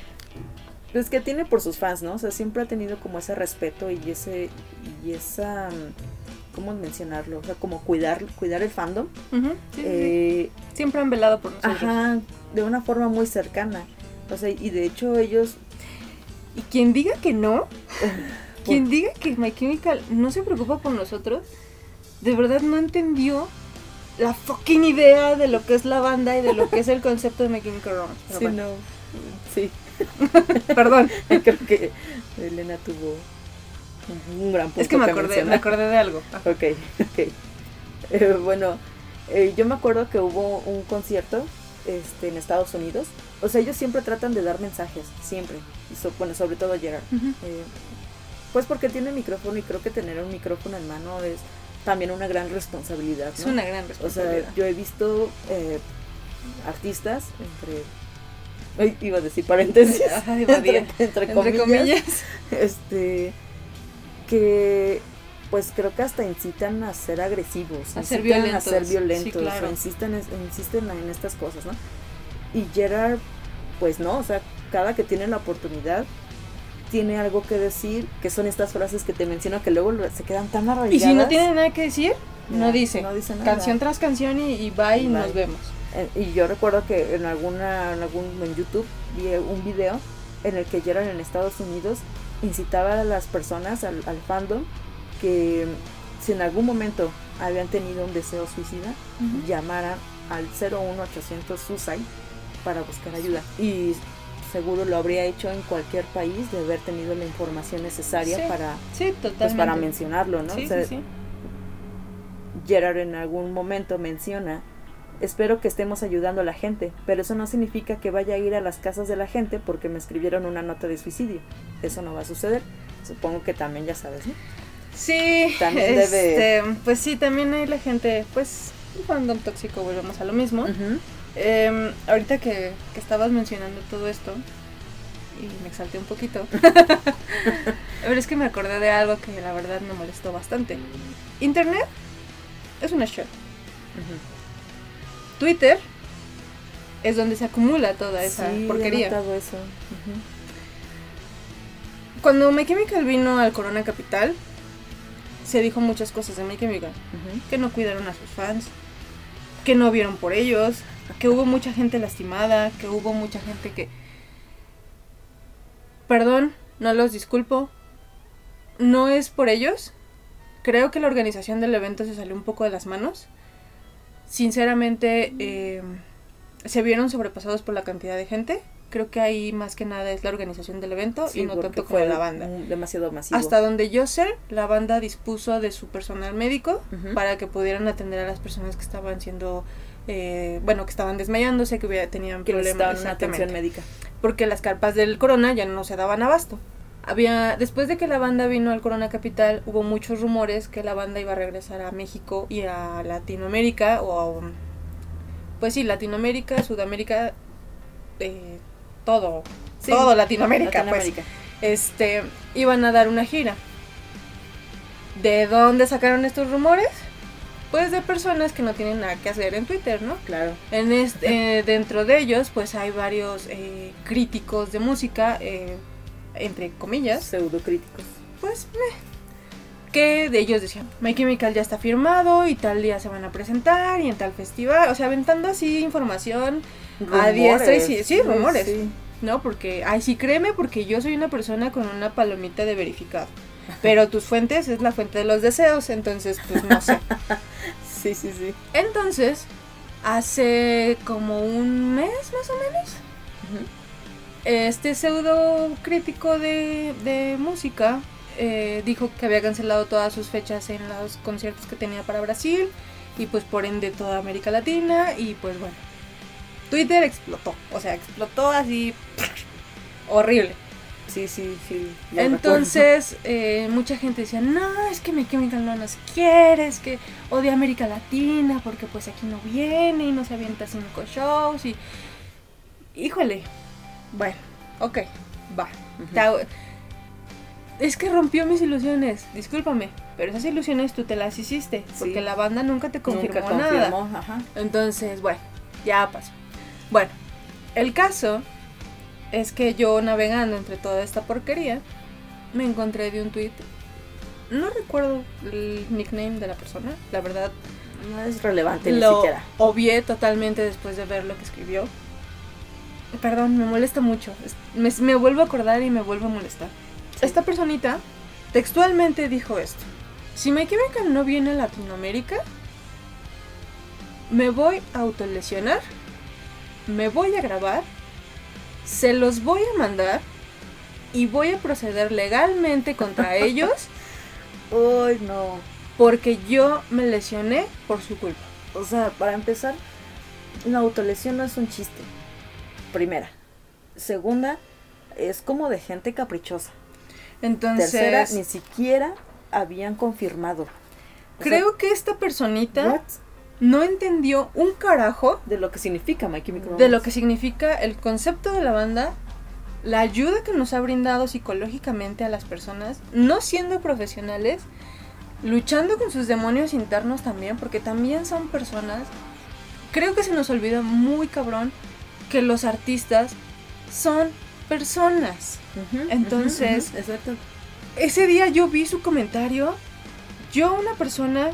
Pues que tiene por sus fans, ¿no? O sea, siempre ha tenido como ese respeto y ese. y esa. ¿Cómo mencionarlo? O sea, como cuidar, cuidar el fandom. Sí, sí. Eh, Siempre han velado por nosotros. Ajá, de una forma muy cercana. O sea, y de hecho ellos, Y quien diga que no, quien diga que My Chemical no se preocupa por nosotros, de verdad no entendió la fucking idea de lo que es la banda y de lo que es el concepto de Romance. Pero sí, bueno, no, sí, Perdón, creo que Elena tuvo un gran punto es que me acordé, me acordé de algo. Ajá. Ok, ok. Eh, bueno, eh, yo me acuerdo que hubo un concierto este, en Estados Unidos. O sea, ellos siempre tratan de dar mensajes, siempre. Y so- bueno, sobre todo Gerard. Eh, pues porque tiene micrófono y creo que tener un micrófono en mano es también una gran responsabilidad. Es una gran O responsabilidad. sea, yo he visto eh, artistas entre... Ay, iba a decir paréntesis. Ajá, entre, entre Entre comillas. Este... Que... Pues creo que hasta incitan a ser agresivos. A ser violentos. A ser Sí, violentos. claro. o insisten, insisten en estas cosas, ¿no? Y Gerard, pues no, o sea, cada que tiene la oportunidad tiene algo que decir, que son estas frases que te menciono que luego se quedan tan arraigadas. Y si no tiene nada que decir, no, No, dice. no dice nada. Canción tras canción y, y bye y Bye. nos vemos. Y yo recuerdo que en alguna, en algún en YouTube vi un video en el que Gerard en Estados Unidos incitaba a las personas, al, al fandom, que si en algún momento habían tenido un deseo suicida, Ujú. llamaran al 01800 Suicide para buscar ayuda. Y seguro lo habría hecho en cualquier país de haber tenido la información necesaria Sí, para, Sí, pues, para mencionarlo, ¿no? Sí, O sea. Gerard en algún momento menciona, espero que estemos ayudando a la gente, pero eso no significa que vaya a ir a las casas de la gente porque me escribieron una nota de suicidio. Eso no va a suceder. Supongo que también ya sabes, ¿no? Sí, También debe- este, pues sí, también hay la gente, pues, un fandom tóxico, volvemos a lo mismo. Ujú. Em, ahorita que, que estabas mencionando todo esto, y me exalté un poquito, pero es que me acordé de algo que la verdad me molestó bastante. Internet es una. Ujú. Twitter es donde se acumula toda esa Sí, he porquería. notado eso. Ujú. Cuando My Chemical vino al Corona Capital, se dijo muchas cosas de My Chemical. Que no cuidaron a sus fans, que no vieron por ellos, que hubo mucha gente lastimada, que hubo mucha gente que... Perdón, no los disculpo. No es por ellos, Creo que la organización del evento se salió un poco de las manos. Sinceramente, eh, se vieron sobrepasados por la cantidad de gente. Creo que ahí más que nada es la organización del evento Sí, y no tanto como la banda. demasiado masivo. Hasta donde yo sé, la banda dispuso de su personal médico para que pudieran atender a las personas que estaban siendo, eh, bueno, que estaban desmayándose, que hubiera- tenían que problemas. una atención médica. Porque las carpas del Corona ya no se daban abasto. Había, después de que la banda vino al Corona Capital, hubo muchos rumores que la banda iba a regresar a México y a Latinoamérica, o a, pues sí, Latinoamérica, Sudamérica, eh, todo, Sí, todo Latinoamérica, pues Latinoamérica. este, iban a dar una gira. ¿De dónde sacaron estos rumores? Pues de personas que no tienen nada que hacer en Twitter, ¿no? Claro. En este, eh, dentro de ellos, pues hay varios eh, críticos de música, eh, entre comillas, Pseudocríticos. pues, meh, que de ellos decían, My Chemical ya está firmado y tal día se van a presentar y en tal festival, o sea, aventando así información, A diestra y sí- sí, rumores. sí. ¿no? Porque, ay, sí, créeme, porque yo soy una persona con una palomita de verificado. Pero tus fuentes es la fuente de los deseos, entonces, pues no sé. Sí, sí, sí. Entonces, hace como un mes más o menos, este pseudo crítico de, de música eh, dijo que había cancelado todas sus fechas en los conciertos que tenía para Brasil y pues por ende toda América Latina y pues bueno, Twitter explotó, o sea, explotó así horrible. Sí, sí, sí. Entonces, eh, mucha gente decía, no, es que My Chemical no nos quiere, es que odia América Latina porque pues aquí no viene y no se avienta cinco shows y... Híjole, bueno, ok, va. Ta- Es que rompió mis ilusiones, discúlpame, pero esas ilusiones tú te las hiciste, porque la banda nunca te confirmó, Nunca nada. ajá. Entonces, bueno, ya pasó. Bueno, el caso es que yo navegando entre toda esta porquería, me encontré de un tweet. No recuerdo el nickname de la persona, la verdad. No es relevante ni Lo siquiera. obvié totalmente después de ver lo que escribió. Perdón, me molesta mucho. Me, me vuelvo a acordar y me vuelvo a molestar. Sí. Esta personita textualmente dijo esto. Si My Chemical no viene a Latinoamérica, me voy a autolesionar, me voy a grabar, se los voy a mandar y voy a proceder legalmente contra ellos Uy, no. porque yo me lesioné por su culpa. O sea, para empezar, la autolesión no es un chiste. Primera. Segunda, es como de gente caprichosa. Entonces, Tercera, ni siquiera habían confirmado. O sea, creo que esta personita what? No entendió un carajo de lo que significa My Chemical de lo que significa el concepto de la banda, la ayuda que nos ha brindado psicológicamente a las personas, no siendo profesionales, luchando con sus demonios internos también, porque también son personas. Creo que se nos olvida muy cabrón que los artistas son personas. Entonces- exacto. Ese día yo vi su comentario. Yo, una persona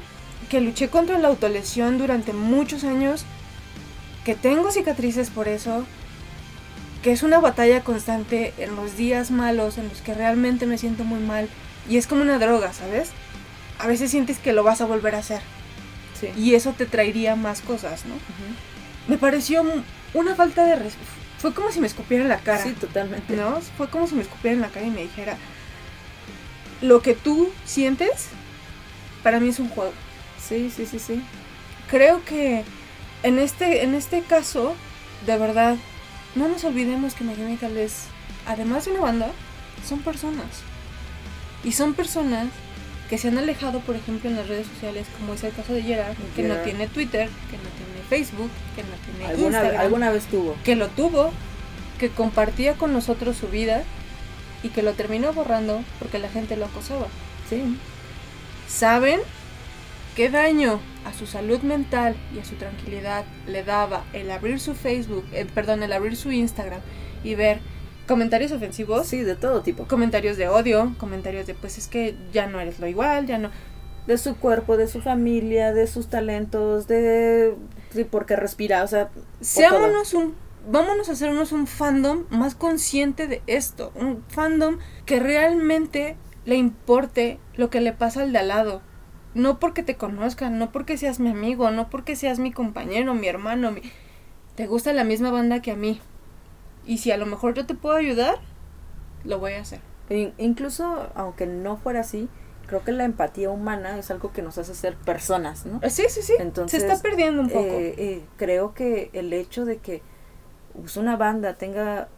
que luché contra la autolesión durante muchos años, que tengo cicatrices por eso, que es una batalla constante en los días malos, en los que realmente me siento muy mal, y es como una droga, ¿sabes? A veces sientes que lo vas a volver a hacer, Sí. y eso te traería más cosas, ¿no? Me pareció una falta de respeto. Fue como si me escupiera en la cara. Sí, totalmente. ¿no? Fue como si me escupiera en la cara y me dijera, lo que tú sientes, para mí es un juego. Sí, sí, sí, sí. Creo que en este, en este caso, de verdad, no nos olvidemos que My Chemical es, además de una banda, son personas. Y son personas que se han alejado, por ejemplo, en las redes sociales, como es el caso de Gerard, que no tiene Twitter, que no tiene Facebook, que no tiene Alguna, Instagram alguna vez tuvo. que lo tuvo, que compartía con nosotros su vida y que lo terminó borrando porque la gente lo acosaba. Sí. ¿Saben qué daño a su salud mental y a su tranquilidad le daba el abrir su Facebook, eh, perdón, el abrir su Instagram y ver comentarios ofensivos? Sí, de todo tipo. Comentarios de odio, comentarios de pues es que ya no eres lo igual, ya no. De su cuerpo, de su familia, de sus talentos, de... Sí, porque respira, o sea... Seámonos un. Vámonos a hacernos un fandom más consciente de esto. Un fandom que realmente le importe lo que le pasa al de al lado. No porque te conozcan, no porque seas mi amigo, no porque seas mi compañero, mi hermano, mi... te gusta la misma banda que a mí. Y si a lo mejor yo te puedo ayudar, lo voy a hacer. In- incluso, aunque no fuera así, creo que la empatía humana es algo que nos hace ser personas, ¿no? Sí, sí, sí. Entonces, Se está perdiendo un poco. Eh, eh, creo que el hecho de que pues, una banda tenga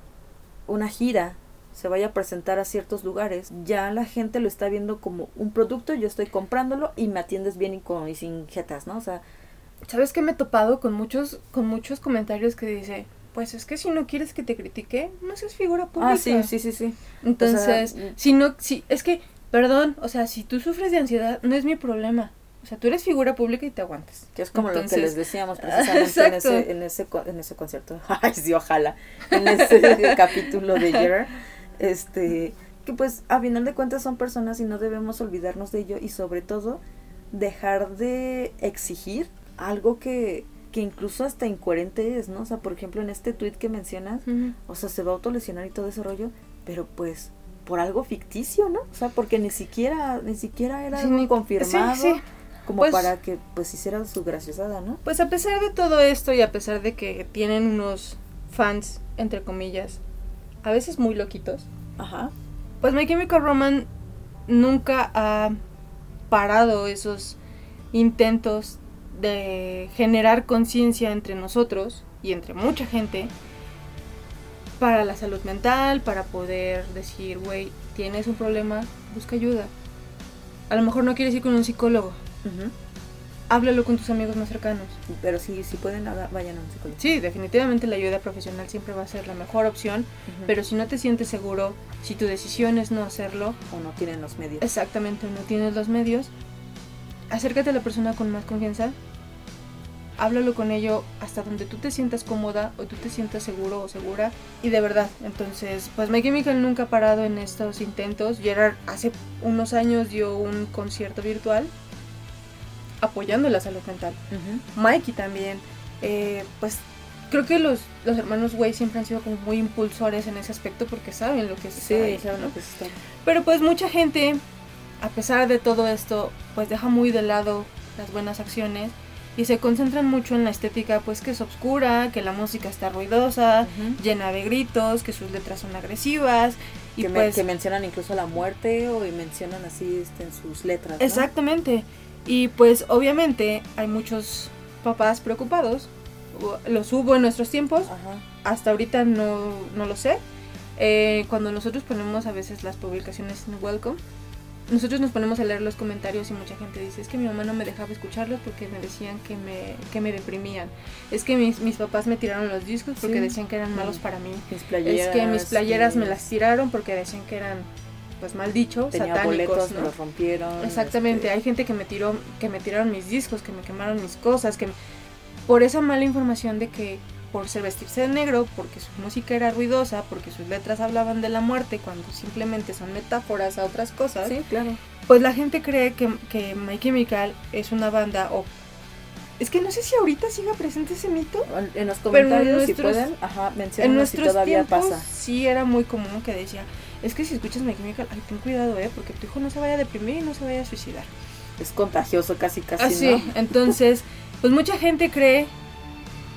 una gira, se vaya a presentar a ciertos lugares, ya la gente lo está viendo como un producto, yo estoy comprándolo y me atiendes bien y, con, y sin jetas, ¿no? O sea, ¿Sabes qué me he topado con muchos, con muchos comentarios que dice, pues es que si no quieres que te critique, no seas figura pública. ah, sí, sí, sí, sí. Entonces, O sea, si no, si, es que, perdón, o sea, si tú sufres de ansiedad, no es mi problema. O sea, tú eres figura pública y te aguantas. Que es como lo que les decíamos precisamente en ese, en, ese, en ese concierto. Ay, sí, ojalá. En ese capítulo de Gerard. Este, que pues a final de cuentas son personas y no debemos olvidarnos de ello y sobre todo dejar de exigir algo que, que incluso hasta incoherente es, ¿no? O sea, por ejemplo, en este tweet que mencionas, o sea, se va a autolesionar y todo ese rollo, pero pues por algo ficticio, ¿no? O sea, porque ni siquiera, ni siquiera era Sí, algo ni- confirmado sí, sí. como Pues- para que pues hiciera su graciosada, ¿no? Pues a pesar de todo esto y a pesar de que tienen unos fans, entre comillas, a veces muy loquitos, Ajá. pues My Chemical Romance nunca ha parado esos intentos de generar conciencia entre nosotros y entre mucha gente para la salud mental, para poder decir, güey, tienes un problema, busca ayuda. A lo mejor no quieres ir con un psicólogo, háblalo con tus amigos más cercanos. Pero si, si pueden, haga- vayan a un psicólogo. Sí, definitivamente la ayuda profesional siempre va a ser la mejor opción, Ujú. pero si no te sientes seguro, si tu decisión es no hacerlo, o no tienen los medios. exactamente no tienes los medios, acércate a la persona con más confianza, háblalo con ello hasta donde tú te sientas cómoda o tú te sientas seguro o segura y de verdad, entonces pues My Chemical nunca ha parado en estos intentos, Gerard hace unos años dio un concierto virtual apoyando la salud mental. Ujú. Mikey también, eh, pues creo que los, los hermanos Way siempre han sido como muy impulsores en ese aspecto porque saben lo que es Sí, ahí, saben ¿no? lo que es estar. Pero pues mucha gente, a pesar de todo esto, pues deja muy de lado las buenas acciones y se concentran mucho en la estética, pues que es oscura, que la música está ruidosa, Ujú. llena de gritos, que sus letras son agresivas y que, me- pues que mencionan incluso la muerte o y mencionan así este, en sus letras. ¿no? Exactamente. Y pues obviamente hay muchos papás preocupados. Los hubo en nuestros tiempos. Ajá. Hasta ahorita no, no lo sé. Eh, cuando nosotros ponemos a veces las publicaciones en Welcome, nosotros nos ponemos a leer los comentarios y mucha gente dice, es que mi mamá no me dejaba escucharlos porque me decían que me, que me deprimían. Es que mis, mis papás me tiraron los discos porque Sí. decían que eran malos Mm. para mí. Mis playeras. Es que mis playeras me mis- las tiraron porque decían que eran, pues mal dicho, Tenía satánicos. boletos, ¿no? los rompieron. Exactamente, este, hay gente que me tiró, que me tiraron mis discos, que me quemaron mis cosas, que me- por esa mala información de que por ser vestirse de negro, porque su música era ruidosa, porque sus letras hablaban de la muerte cuando simplemente son metáforas a otras cosas, Sí, claro. pues la gente cree que, que My Chemical es una banda o... Es que no sé si ahorita siga presente ese mito. En los Pero en comentarios, si nuestros- pueden, ajá, En mencionan si nuestros todavía tiempos pasa. sí era muy común que decía, es que si escuchas My Chemical, ay, ten cuidado, eh, porque tu hijo no se vaya a deprimir y no se vaya a suicidar. Es contagioso casi, casi, Así, ¿no? entonces, pues mucha gente cree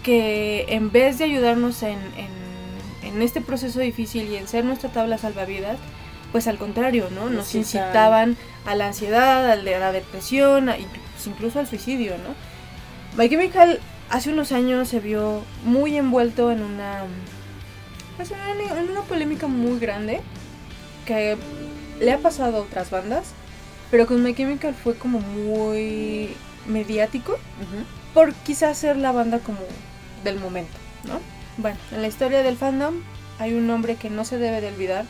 que en vez de ayudarnos en, en, en este proceso difícil y en ser nuestra tabla salvavidas, pues al contrario, ¿no? Nos Incitan. incitaban a la ansiedad, a la depresión, a- pues incluso al suicidio, ¿no? My Chemical hace unos años se vio muy envuelto en una, pues, en una- en una polémica muy grande que le ha pasado a otras bandas, pero con My Chemical fue como muy mediático por quizás ser la banda como del momento, ¿no? Bueno, en la historia del fandom hay un nombre que no se debe de olvidar.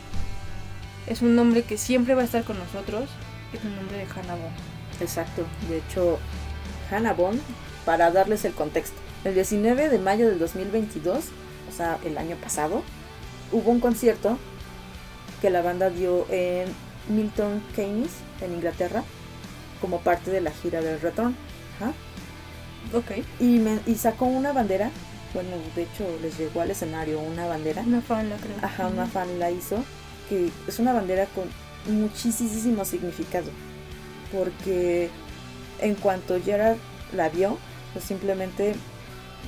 Es un nombre que siempre va a estar con nosotros. Es el nombre de Hannah Bond. Exacto. De hecho, Hannah Bond, para darles el contexto, el 19 de mayo del 2022, o sea, el año pasado, hubo un concierto que la banda dio en Milton Keynes, en Inglaterra, como parte de la gira del Return. Ajá. Ok. Y, me- y sacó una bandera, bueno, de hecho les llegó al escenario una bandera, Una fan, la creo. ajá, una fan la hizo, que es una bandera con muchísimo significado, porque En cuanto Gerard la vio, pues simplemente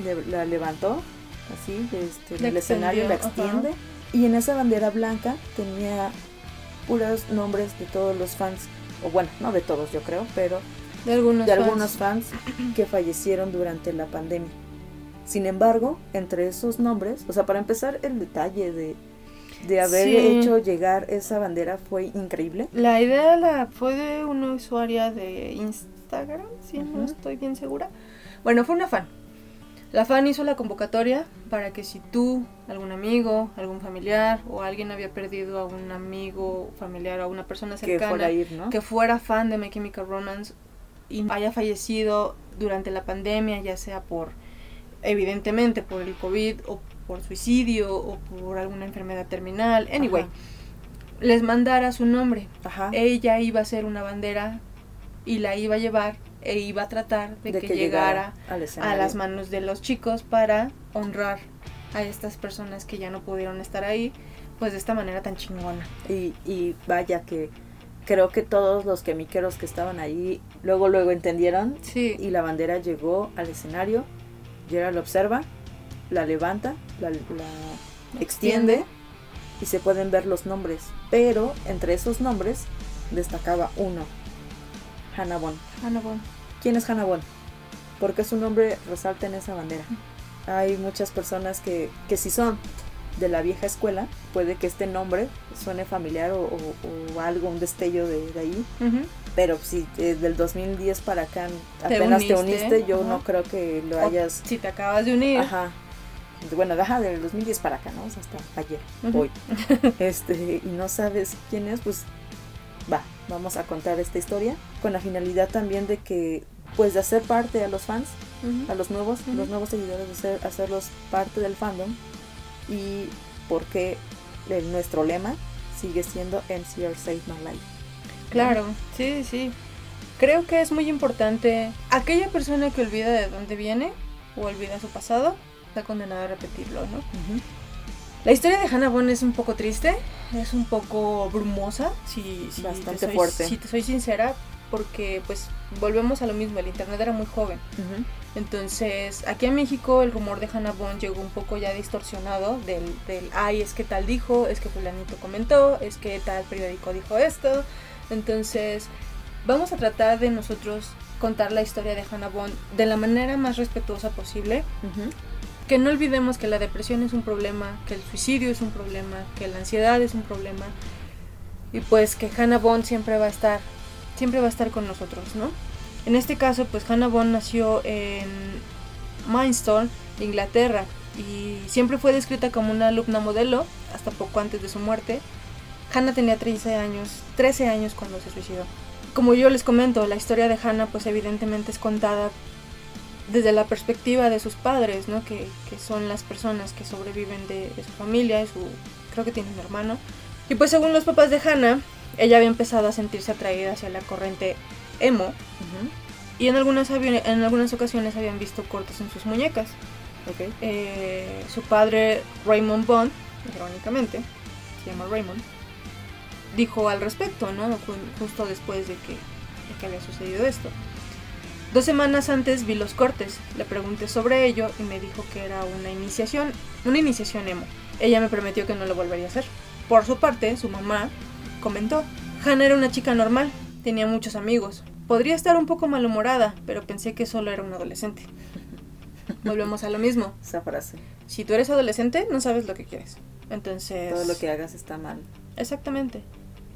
le- la levantó así este, del escenario, la extiende. Y en esa bandera blanca tenía puros nombres de todos los fans, o bueno, no de todos yo creo, pero De algunos de fans. algunos fans que fallecieron durante la pandemia. Sin embargo, entre esos nombres, o sea, para empezar, el detalle de, de haber Sí. hecho llegar esa bandera fue increíble. La idea la fue de una usuaria de Instagram, si no estoy bien segura. Bueno, fue una fan. La fan hizo la convocatoria para que si tú, algún amigo, algún familiar o alguien había perdido a un amigo, familiar o a una persona Que cercana fuera a ir, ¿no? que fuera fan de My Chemical Romance y haya fallecido durante la pandemia, ya sea por, evidentemente, por el COVID o por suicidio o por alguna enfermedad terminal, anyway, Ajá. les mandara su nombre. Ajá. Ella iba a hacer una bandera y la iba a llevar e iba a tratar de, que, llegara a las manos de los chicos para honrar a estas personas que ya no pudieron estar ahí, pues de esta manera tan chingona. Y, y vaya que creo que todos los quemiqueros que estaban ahí luego luego entendieron Sí, y la bandera llegó al escenario, Gerard la observa, la levanta, la, la extiende y se pueden ver los nombres. Pero entre esos nombres destacaba uno, Hannah Bond. Hannah. ¿Quién es Hannah Bond? Porque su nombre resalta en esa bandera. Hay muchas personas que, que si son de la vieja escuela, puede que este nombre suene familiar o, o- o algo, un destello de, de ahí. Ujú. Pero si eh, del 2010 para acá Te apenas te uniste, uniste, yo ajá. no creo que lo O hayas... Si te acabas de unir, Ajá. Bueno, deja del 2010 para acá, ¿no? O sea, hasta ayer, Ujú. hoy. Este, y no sabes quién es, pues va, vamos a contar esta historia con la finalidad también de que, pues, de hacer parte a los fans, a los nuevos, los nuevos seguidores, de hacer, hacerlos parte del fandom y porque el- nuestro lema sigue siendo MCR Save My Life. Claro, sí, sí. Creo que es muy importante. Aquella persona que olvida de dónde viene o olvida su pasado, está condenada a repetirlo, ¿no? La historia de Hannah Bond es un poco triste, es un poco brumosa, si, si Bastante te soy, fuerte. Si te soy sincera, porque pues volvemos a lo mismo, el internet era muy joven. Entonces, aquí en México el rumor de Hannah Bond llegó un poco ya distorsionado del, del, ay, es que tal dijo, es que fulanito comentó, es que tal periódico dijo esto. Entonces, vamos a tratar de nosotros contar la historia de Hannah Bond de la manera más respetuosa posible. Que no olvidemos que la depresión es un problema, que el suicidio es un problema, que la ansiedad es un problema. Y pues que Hannah Bond siempre va a estar, siempre va a estar con nosotros, ¿no? En este caso, pues Hannah Bond nació en Mindstone, Inglaterra, y siempre fue descrita como una alumna modelo hasta poco antes de su muerte. Hannah tenía 13 años, 13 años cuando se suicidó. Como yo les comento, la historia de Hannah pues evidentemente es contada desde la perspectiva de sus padres, ¿no? Que, que son las personas que sobreviven de, de su familia, de su, creo que tiene un hermano. Y pues según los papás de Hannah, ella había empezado a sentirse atraída hacia la corriente emo y en algunas, en algunas ocasiones habían visto cortes en sus muñecas. Ok. Eh, su padre Raymond Bond, irónicamente, se llama Raymond, dijo al respecto, ¿no? Ju- Justo después de que, de que había sucedido esto. Dos semanas antes vi los cortes, le pregunté sobre ello y me dijo que era una iniciación, una iniciación emo. Ella me prometió que no lo volvería a hacer. Por su parte, su mamá comentó, Hannah era una chica normal, tenía muchos amigos. Podría estar un poco malhumorada, pero pensé que solo era un adolescente. Volvemos a lo mismo. Esa frase. Si tú eres adolescente, no sabes lo que quieres. Entonces... Todo lo que hagas está mal. Exactamente.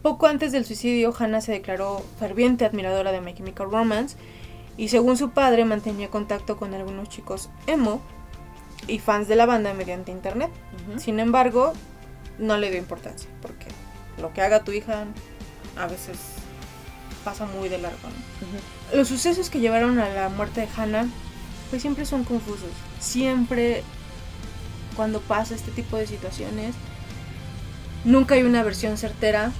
Poco antes del suicidio, Hannah se declaró ferviente admiradora de My Chemical Romance y según su padre mantenía contacto con algunos chicos emo y fans de la banda mediante internet. Sin embargo, no le dio importancia porque lo que haga tu hija a veces pasa muy de largo. Los sucesos que llevaron a la muerte de Hannah pues siempre son confusos. Siempre cuando pasa este tipo de situaciones nunca hay una versión certera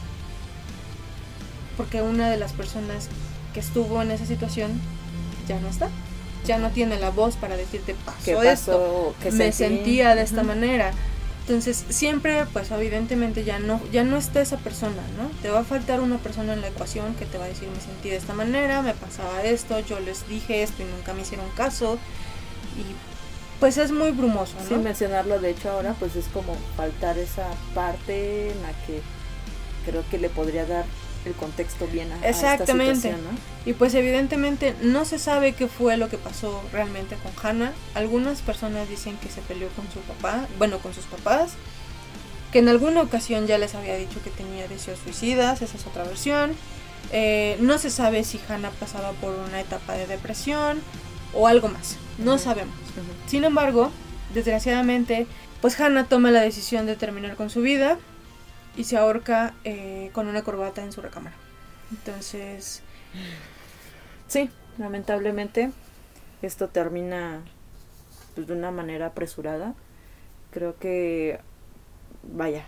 porque una de las personas que estuvo en esa situación ya no está. Ya no tiene la voz para decirte pasó, ¿Qué esto pasó? ¿Qué me sentí? sentía de esta manera. Entonces, siempre, pues evidentemente ya no, ya no está esa persona, ¿no? Te va a faltar una persona en la ecuación que te va a decir, me sentí de esta manera, me pasaba esto, yo les dije esto y nunca me hicieron caso. Y pues es muy brumoso, ¿no? Sin mencionarlo, de hecho, ahora pues es como faltar esa parte en la que creo que le podría dar el contexto bien a, Exactamente. esta situación, ¿no? Y pues evidentemente no se sabe qué fue lo que pasó realmente con Hannah. Algunas personas dicen que se peleó con su papá, bueno, con sus papás, que en alguna ocasión ya les había dicho que tenía deseos suicidas, esa es otra versión. Eh, no se sabe si Hannah pasaba por una etapa de depresión o algo más, no sabemos. Sin embargo, desgraciadamente, pues Hannah toma la decisión de terminar con su vida y se ahorca eh, con una corbata en su recámara. Entonces, Sí, lamentablemente esto termina pues, de una manera apresurada. Creo que, vaya,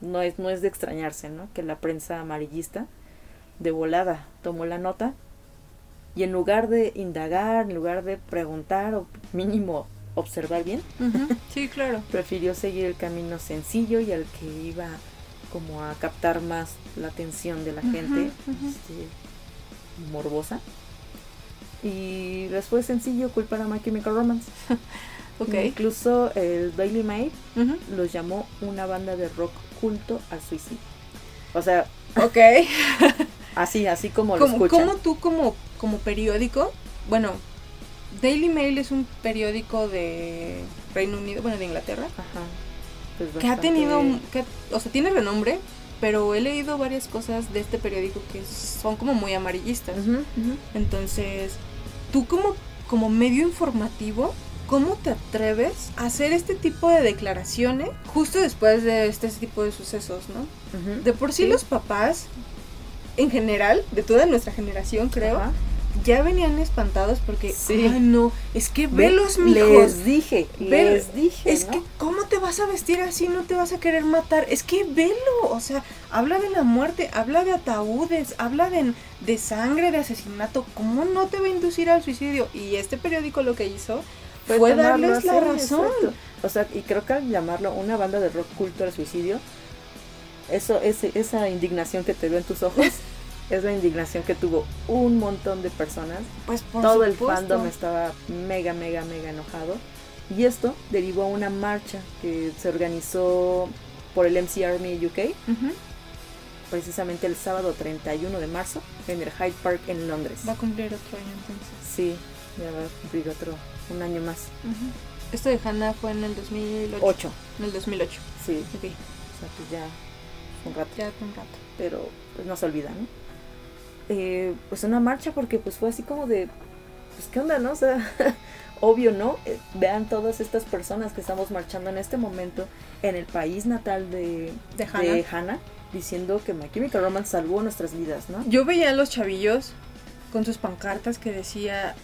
no es, no es de extrañarse, ¿no? Que la prensa amarillista de volada tomó la nota y en lugar de indagar, en lugar de preguntar o mínimo observar bien, sí, claro. prefirió seguir el camino sencillo y al que iba como a captar más la atención de la gente este, morbosa. Y les fue sencillo culpar a My Chemical Romance. Incluso el Daily Mail los llamó una banda de rock culto al suicidio. O sea Ok. así así como lo ¿Cómo, escuchan. cómo tú como, como periódico? Bueno, Daily Mail es un periódico de Reino Unido, bueno, de Inglaterra, Ajá, pues que ha tenido, que, o sea, tiene renombre, pero he leído varias cosas de este periódico que son como muy amarillistas. Ujú, ujú. Entonces, tú como, como medio informativo, ¿cómo te atreves a hacer este tipo de declaraciones justo después de este tipo de sucesos, no? Ujú. De por sí, Sí. los papás, en general, de toda nuestra generación, creo. Ya venían espantados porque, Sí. ay no, es que Ve- velos, mijos. les dije Ve- les dije Es ¿no? que, ¿cómo te vas a vestir así? No te vas a querer matar. Es que velo. O sea, habla de la muerte, habla de ataúdes, habla de, de sangre, de asesinato. ¿Cómo no te va a inducir al suicidio? Y este periódico lo que hizo fue, darles la razón. exacto. O sea, y creo que al llamarlo una banda de rock culto al suicidio, eso, ese, esa indignación que te veo en tus ojos, es la indignación que tuvo un montón de personas. Pues por Todo el supuesto. fandom estaba mega, mega, mega enojado. Y esto derivó a una marcha que se organizó por el MC Army UK, precisamente el sábado 31 de marzo, en el Hyde Park en Londres. Va a cumplir otro año entonces. Sí, ya va a cumplir otro, un año más. Esto de Hannah fue en el 2008. Ocho, En el 2008. sí. Ok, O sea, pues ya un rato. ya un rato. pero pues no se olvida, ¿no? Eh, pues una marcha porque pues fue así como de, pues qué onda, ¿no? O sea, obvio, ¿no? Eh, vean todas estas personas que estamos marchando en este momento en el país natal de, De Hannah. de Hannah, diciendo que My Chemical Romance salvó nuestras vidas, ¿no? Yo veía a los chavillos con sus pancartas que decía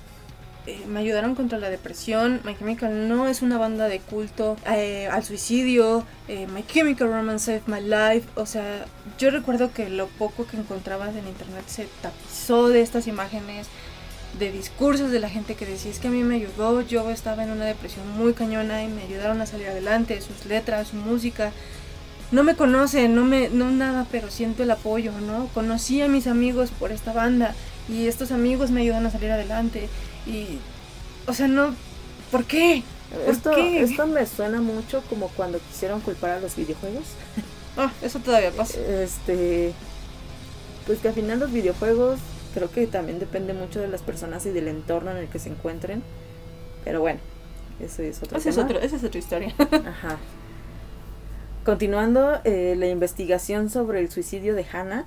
eh, me ayudaron contra la depresión, My Chemical no es una banda de culto eh, al suicidio, eh, My Chemical Romance saved my life, o sea, yo recuerdo que lo poco que encontrabas en internet se tapizó de estas imágenes de discursos de la gente que decía es que a mí me ayudó, yo estaba en una depresión muy cañona y me ayudaron a salir adelante, sus letras, su música, no me conocen, no me, no nada, pero siento el apoyo, ¿no? Conocí a mis amigos por esta banda y estos amigos me ayudan a salir adelante y, o sea, no, ¿por qué? ¿Por Esto, qué? esto me suena mucho como cuando quisieron culpar a los videojuegos. Ah, eso todavía pasa. Este, pues que al final los videojuegos creo que también depende mucho de las personas y del entorno en el que se encuentren. Pero bueno, eso es otro Esa es, tema. otro, esa es otra historia. Ajá. Continuando, eh, la investigación sobre el suicidio de Hannah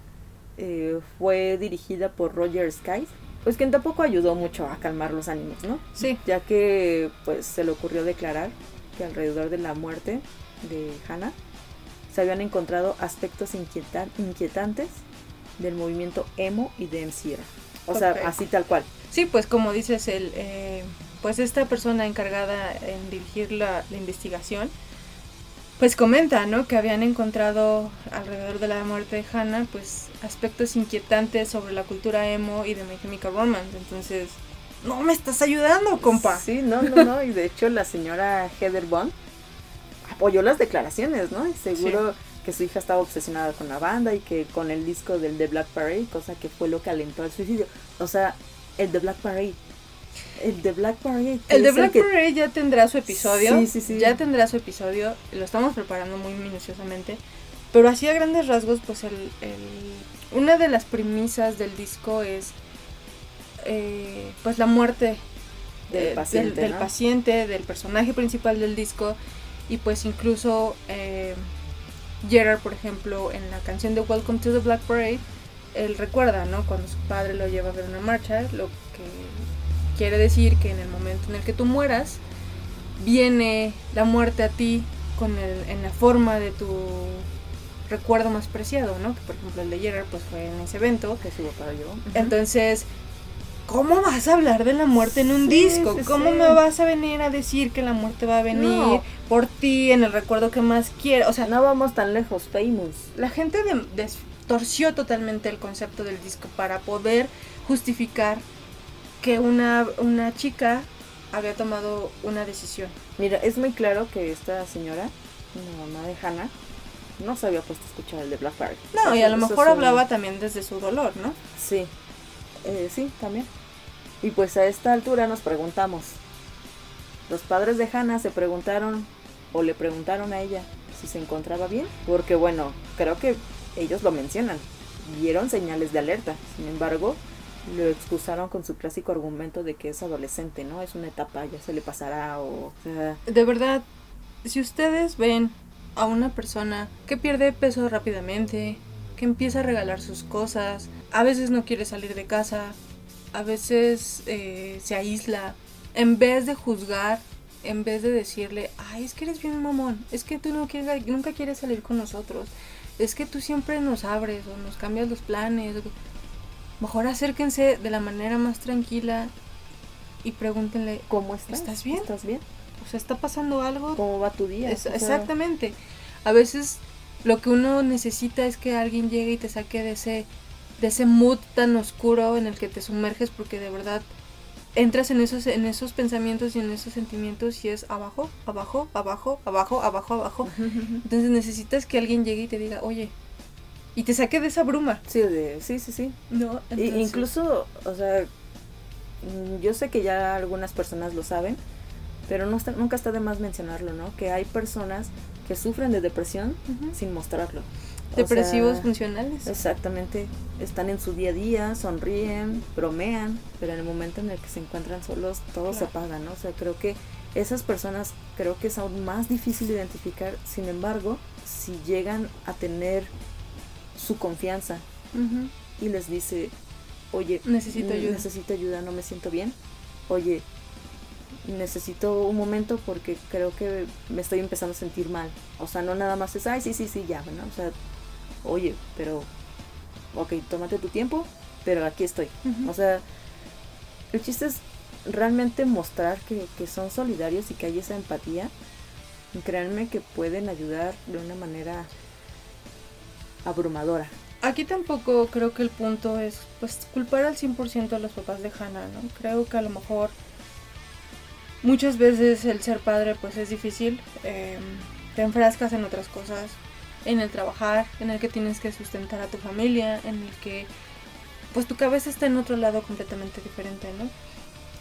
eh, fue dirigida por Roger Skies, pues quien tampoco ayudó mucho a calmar los ánimos, ¿no? Sí, Ya que pues se le ocurrió declarar que alrededor de la muerte de Hannah se habían encontrado aspectos inquietan- inquietantes del movimiento emo y de MCR. O sea, así tal cual. sí, pues como dices, el, eh, pues esta persona encargada en dirigir la, la investigación, pues comenta, ¿no? Que habían encontrado alrededor de la muerte de Hannah, pues aspectos inquietantes sobre la cultura emo y de My Chemical Romance. Entonces, no me estás ayudando, compa. Sí, no, no, no. Y de hecho la señora Heather Bond apoyó las declaraciones, ¿no? Y seguro que su hija estaba obsesionada con la banda y que con el disco del The Black Parade, cosa que fue lo que alentó al suicidio. O sea, el The Black Parade. El The Black Parade. El de Black Parade ya tendrá su episodio. Sí, sí, sí. Ya tendrá su episodio. Lo estamos preparando muy minuciosamente. Pero así a grandes rasgos, pues el, el- una de las premisas del disco es eh, pues la muerte Del eh, paciente, del, ¿no? paciente, del personaje principal del disco. Y pues incluso eh, Gerard, por ejemplo, en la canción de Welcome to the Black Parade, él recuerda, ¿no? Cuando su padre lo lleva a ver una marcha, lo que quiere decir que en el momento en el que tú mueras, viene la muerte a ti con el, en la forma de tu recuerdo más preciado, ¿no? Que por ejemplo el de Gerard pues fue en ese evento. que su papá yo. Entonces, ¿cómo vas a hablar de la muerte en un Sí, disco? sí, ¿Cómo sí. me vas a venir a decir que la muerte va a venir No. por ti en el recuerdo que más quiero? O sea, no vamos tan lejos, famous. la gente de- distorsió totalmente el concepto del disco para poder justificar que una, una chica había tomado una decisión. Mira, es muy claro que esta señora, la mamá de Hannah, no se había puesto a escuchar el de Black Parade. No, y a lo mejor es un- hablaba también desde su dolor, ¿no? Sí, eh, sí, también. Y pues a esta altura nos preguntamos, los padres de Hannah se preguntaron o le preguntaron a ella si se encontraba bien, porque bueno, creo que ellos lo mencionan, vieron señales de alerta, sin embargo, lo excusaron con su clásico argumento de que es adolescente, ¿no? Es una etapa, ya se le pasará o... De verdad, si ustedes ven a una persona que pierde peso rápidamente, que empieza a regalar sus cosas, a veces no quiere salir de casa, a veces eh, se aísla, en vez de juzgar, en vez de decirle, ay, es que eres bien mamón, es que tú no quieres, nunca quieres salir con nosotros, es que tú siempre nos abres o nos cambias los planes. Mejor acérquense de la manera más tranquila y pregúntenle, ¿Cómo estás? ¿Estás bien? ¿Estás bien? o sea, ¿está pasando algo? ¿Cómo va tu día? Es- O sea, exactamente. A veces lo que uno necesita es que alguien llegue y te saque de ese, de ese mood tan oscuro en el que te sumerges porque de verdad entras en esos, en esos pensamientos y en esos sentimientos y es abajo, abajo, abajo, abajo, abajo, abajo. Entonces necesitas que alguien llegue y te diga, oye, y te saque de esa bruma. Sí, de- sí, sí, sí. No, Y- incluso, o sea, mm, yo sé que ya algunas personas lo saben, pero no está, nunca está de más mencionarlo, ¿no? Que hay personas que sufren de depresión sin mostrarlo. O depresivos sea, funcionales. Exactamente. Están en su día a día, sonríen, bromean, pero en el momento en el que se encuentran solos, todo se apaga, ¿no? O sea, creo que esas personas creo que es aún más difícil de identificar. Sin embargo, si llegan a tener su confianza y les dice, oye, Necesito ne- ayuda. necesito ayuda, no me siento bien. Oye, necesito un momento porque creo que me estoy empezando a sentir mal. O sea, no nada más es, ay, sí, sí, sí, ya, ¿no? O sea, oye, pero, ok, tómate tu tiempo, pero aquí estoy. O sea, el chiste es realmente mostrar que, que son solidarios y que hay esa empatía. Y créanme que pueden ayudar de una manera abrumadora. Aquí tampoco creo que el punto es pues culpar al 100% a los papás de Hannah, ¿no? Creo que a lo mejor muchas veces el ser padre pues es difícil, eh, te enfrascas en otras cosas, en el trabajar, en el que tienes que sustentar a tu familia, en el que pues tu cabeza está en otro lado completamente diferente, ¿no?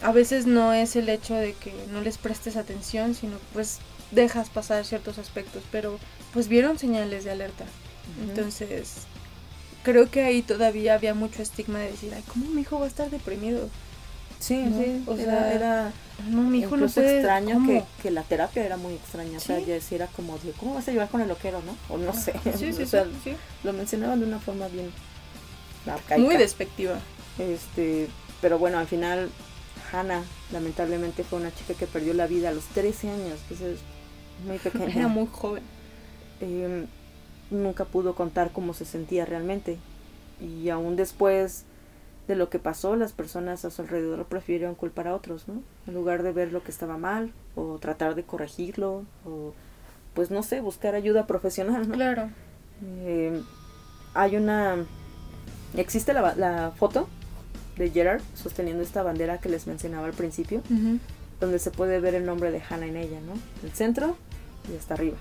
A veces no es el hecho de que no les prestes atención, sino pues dejas pasar ciertos aspectos, pero pues vieron señales de alerta. Entonces, creo que ahí todavía había mucho estigma de decir, ay, ¿cómo mi hijo va a estar deprimido? Sí, ¿no? sí, O sea, era No, mi hijo incluso no puede. extraño ¿cómo? que, que la terapia era muy extraña. O sea, Sí. ya decir, era como, de, ¿cómo vas a llevar con el loquero, no? O no sé. Sí, sí, o sea, sí, sí. lo mencionaban de una forma bien arcaica. Muy despectiva. Este, pero bueno, al final, Hannah, lamentablemente, fue una chica que perdió la vida a los 13 años, que eso es muy pequeña. Era muy joven. eh, nunca pudo contar cómo se sentía realmente. Y aún después de lo que pasó, las personas a su alrededor prefirieron culpar a otros, ¿no? En lugar de ver lo que estaba mal o tratar de corregirlo o pues no sé, buscar ayuda profesional, ¿no? Claro. Eh, hay una... Existe la, la foto de Gerard sosteniendo esta bandera que les mencionaba al principio, donde se puede ver el nombre de Hannah en ella, ¿no? El centro y hasta arriba.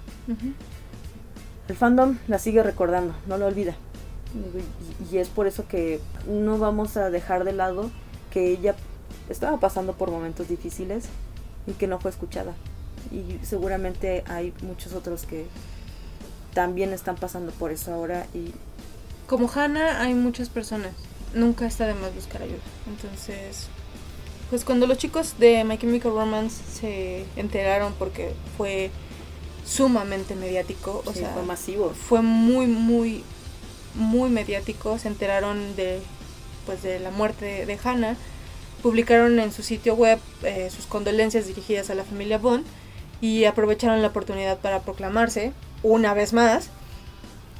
El fandom la sigue recordando, no lo olvida. Y, es por eso que no vamos a dejar de lado que ella estaba pasando por momentos difíciles y que no fue escuchada. Y seguramente hay muchos otros que también están pasando por eso ahora y como Hannah hay muchas personas. Nunca está de más buscar ayuda. Entonces, pues cuando los chicos de My Chemical Romance se enteraron porque fue sumamente mediático, o sea, fue masivo. Fue muy muy muy mediático, se enteraron de pues de la muerte de, Hannah, publicaron en su sitio web eh, sus condolencias dirigidas a la familia Bond y aprovecharon la oportunidad para proclamarse una vez más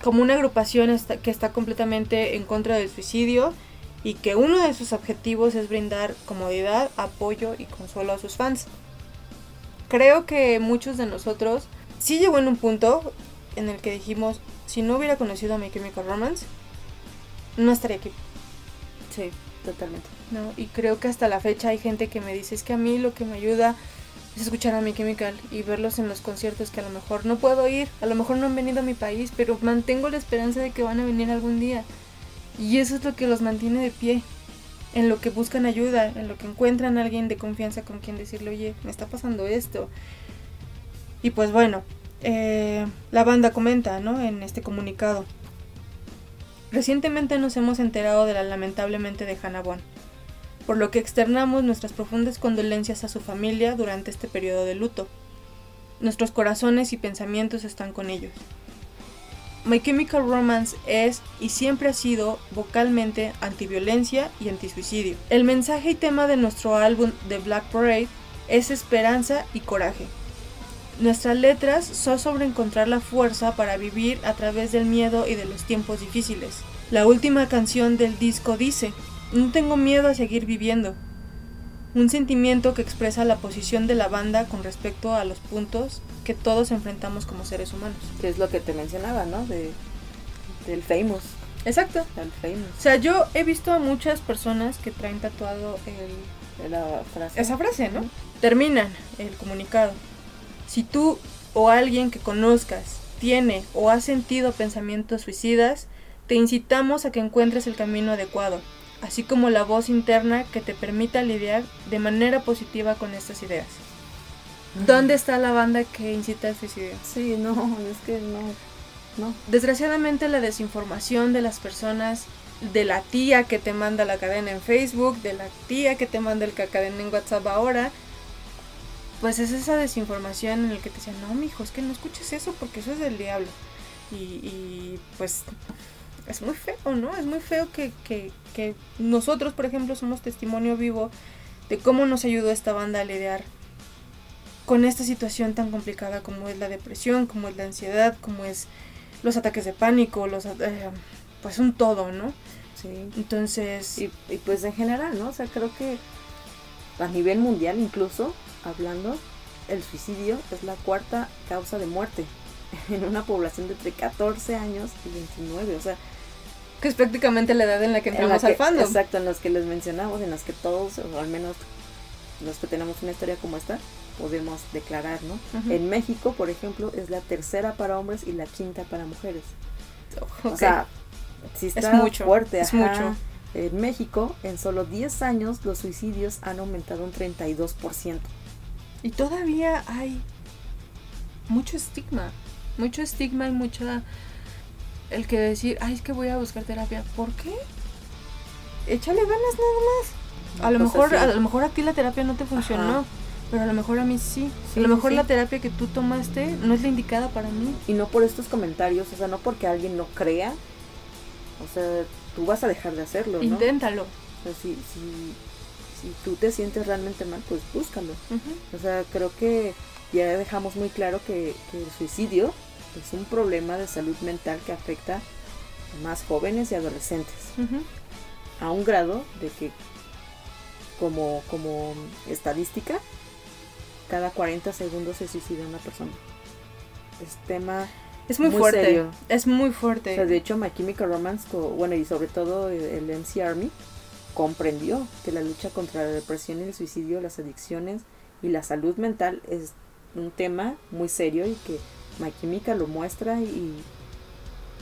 como una agrupación que está completamente en contra del suicidio y que uno de sus objetivos es brindar comodidad, apoyo y consuelo a sus fans. Creo que muchos de nosotros sí llegó en un punto en el que dijimos, si no hubiera conocido a My Chemical Romance, no estaría aquí. Sí, totalmente. No, y creo que hasta la fecha hay gente que me dice, es que a mí lo que me ayuda es escuchar a mi Chemical y verlos en los conciertos que a lo mejor no puedo ir, a lo mejor no han venido a mi país, pero mantengo la esperanza de que van a venir algún día. Y eso es lo que los mantiene de pie, en lo que buscan ayuda, en lo que encuentran a alguien de confianza con quien decirle, oye, me está pasando esto. Y pues bueno, eh, la banda comenta, ¿no? En este comunicado. Recientemente nos hemos enterado de la lamentablemente de Hannah Bond por lo que externamos nuestras profundas condolencias a su familia durante este periodo de luto. Nuestros corazones y pensamientos están con ellos. My Chemical Romance es y siempre ha sido vocalmente antiviolencia y antisuicidio. El mensaje y tema de nuestro álbum The Black Parade es esperanza y coraje. Nuestras letras son sobre encontrar la fuerza para vivir a través del miedo y de los tiempos difíciles. La última canción del disco dice, no tengo miedo a seguir viviendo. Un sentimiento que expresa la posición de la banda con respecto a los puntos que todos enfrentamos como seres humanos. Que es lo que te mencionaba, ¿no? De, del famous. Exacto. El famous. O sea, yo he visto a muchas personas que traen tatuado el, la frase. esa frase, ¿no? Terminan el comunicado. Si tú o alguien que conozcas tiene o ha sentido pensamientos suicidas, te incitamos a que encuentres el camino adecuado así como la voz interna que te permita lidiar de manera positiva con estas ideas. ¿Dónde está la banda que incita al suicidio? Sí, no, es que no, no. Desgraciadamente la desinformación de las personas, de la tía que te manda la cadena en Facebook, de la tía que te manda el cadena en WhatsApp ahora, pues es esa desinformación en el que te dicen, no, mijo, es que no escuches eso porque eso es del diablo. Y, y pues es muy feo, ¿no? Es muy feo que, que, que nosotros, por ejemplo, somos testimonio vivo de cómo nos ayudó esta banda a lidiar con esta situación tan complicada como es la depresión, como es la ansiedad, como es los ataques de pánico, los eh, pues un todo, ¿no? Sí. Entonces, y, y, pues en general, ¿no? O sea, creo que a nivel mundial incluso, hablando, el suicidio es la cuarta causa de muerte en una población de entre 14 años y 29, o sea, que es prácticamente la edad en la que entramos al fandom. Exacto, en los que les mencionamos, en los que todos, o al menos los que tenemos una historia como esta, podemos declarar, ¿no? En México, por ejemplo, es la tercera para hombres y la quinta para mujeres. O sea, si está es mucho, fuerte. Es mucho. En México, en solo 10 años, los suicidios han aumentado un 32%. Y todavía hay mucho estigma, mucho estigma y mucha el que decir, ay, es que voy a buscar terapia. ¿Por qué? Échale ganas nada más. a lo pues mejor, a lo mejor a ti la terapia no te funcionó. Pero a lo mejor a mí sí. a lo mejor la terapia que tú tomaste no es la indicada para mí. Y no por estos comentarios, o sea, no porque alguien no crea. O sea, tú vas a dejar de hacerlo. ¿no? Inténtalo. O sea, si, si, si tú te sientes realmente mal, pues búscalo. O sea, creo que ya dejamos muy claro que, que el suicidio es un problema de salud mental que afecta a más jóvenes y adolescentes. A un grado de que, como, como estadística, cada 40 segundos se suicida una persona. Es tema es muy, fuerte. Es muy fuerte. de hecho, My Chemical Romance, bueno, y sobre todo el MC Army, comprendió que la lucha contra la depresión y el suicidio, las adicciones y la salud mental es un tema muy serio y que My Chemical lo muestra y,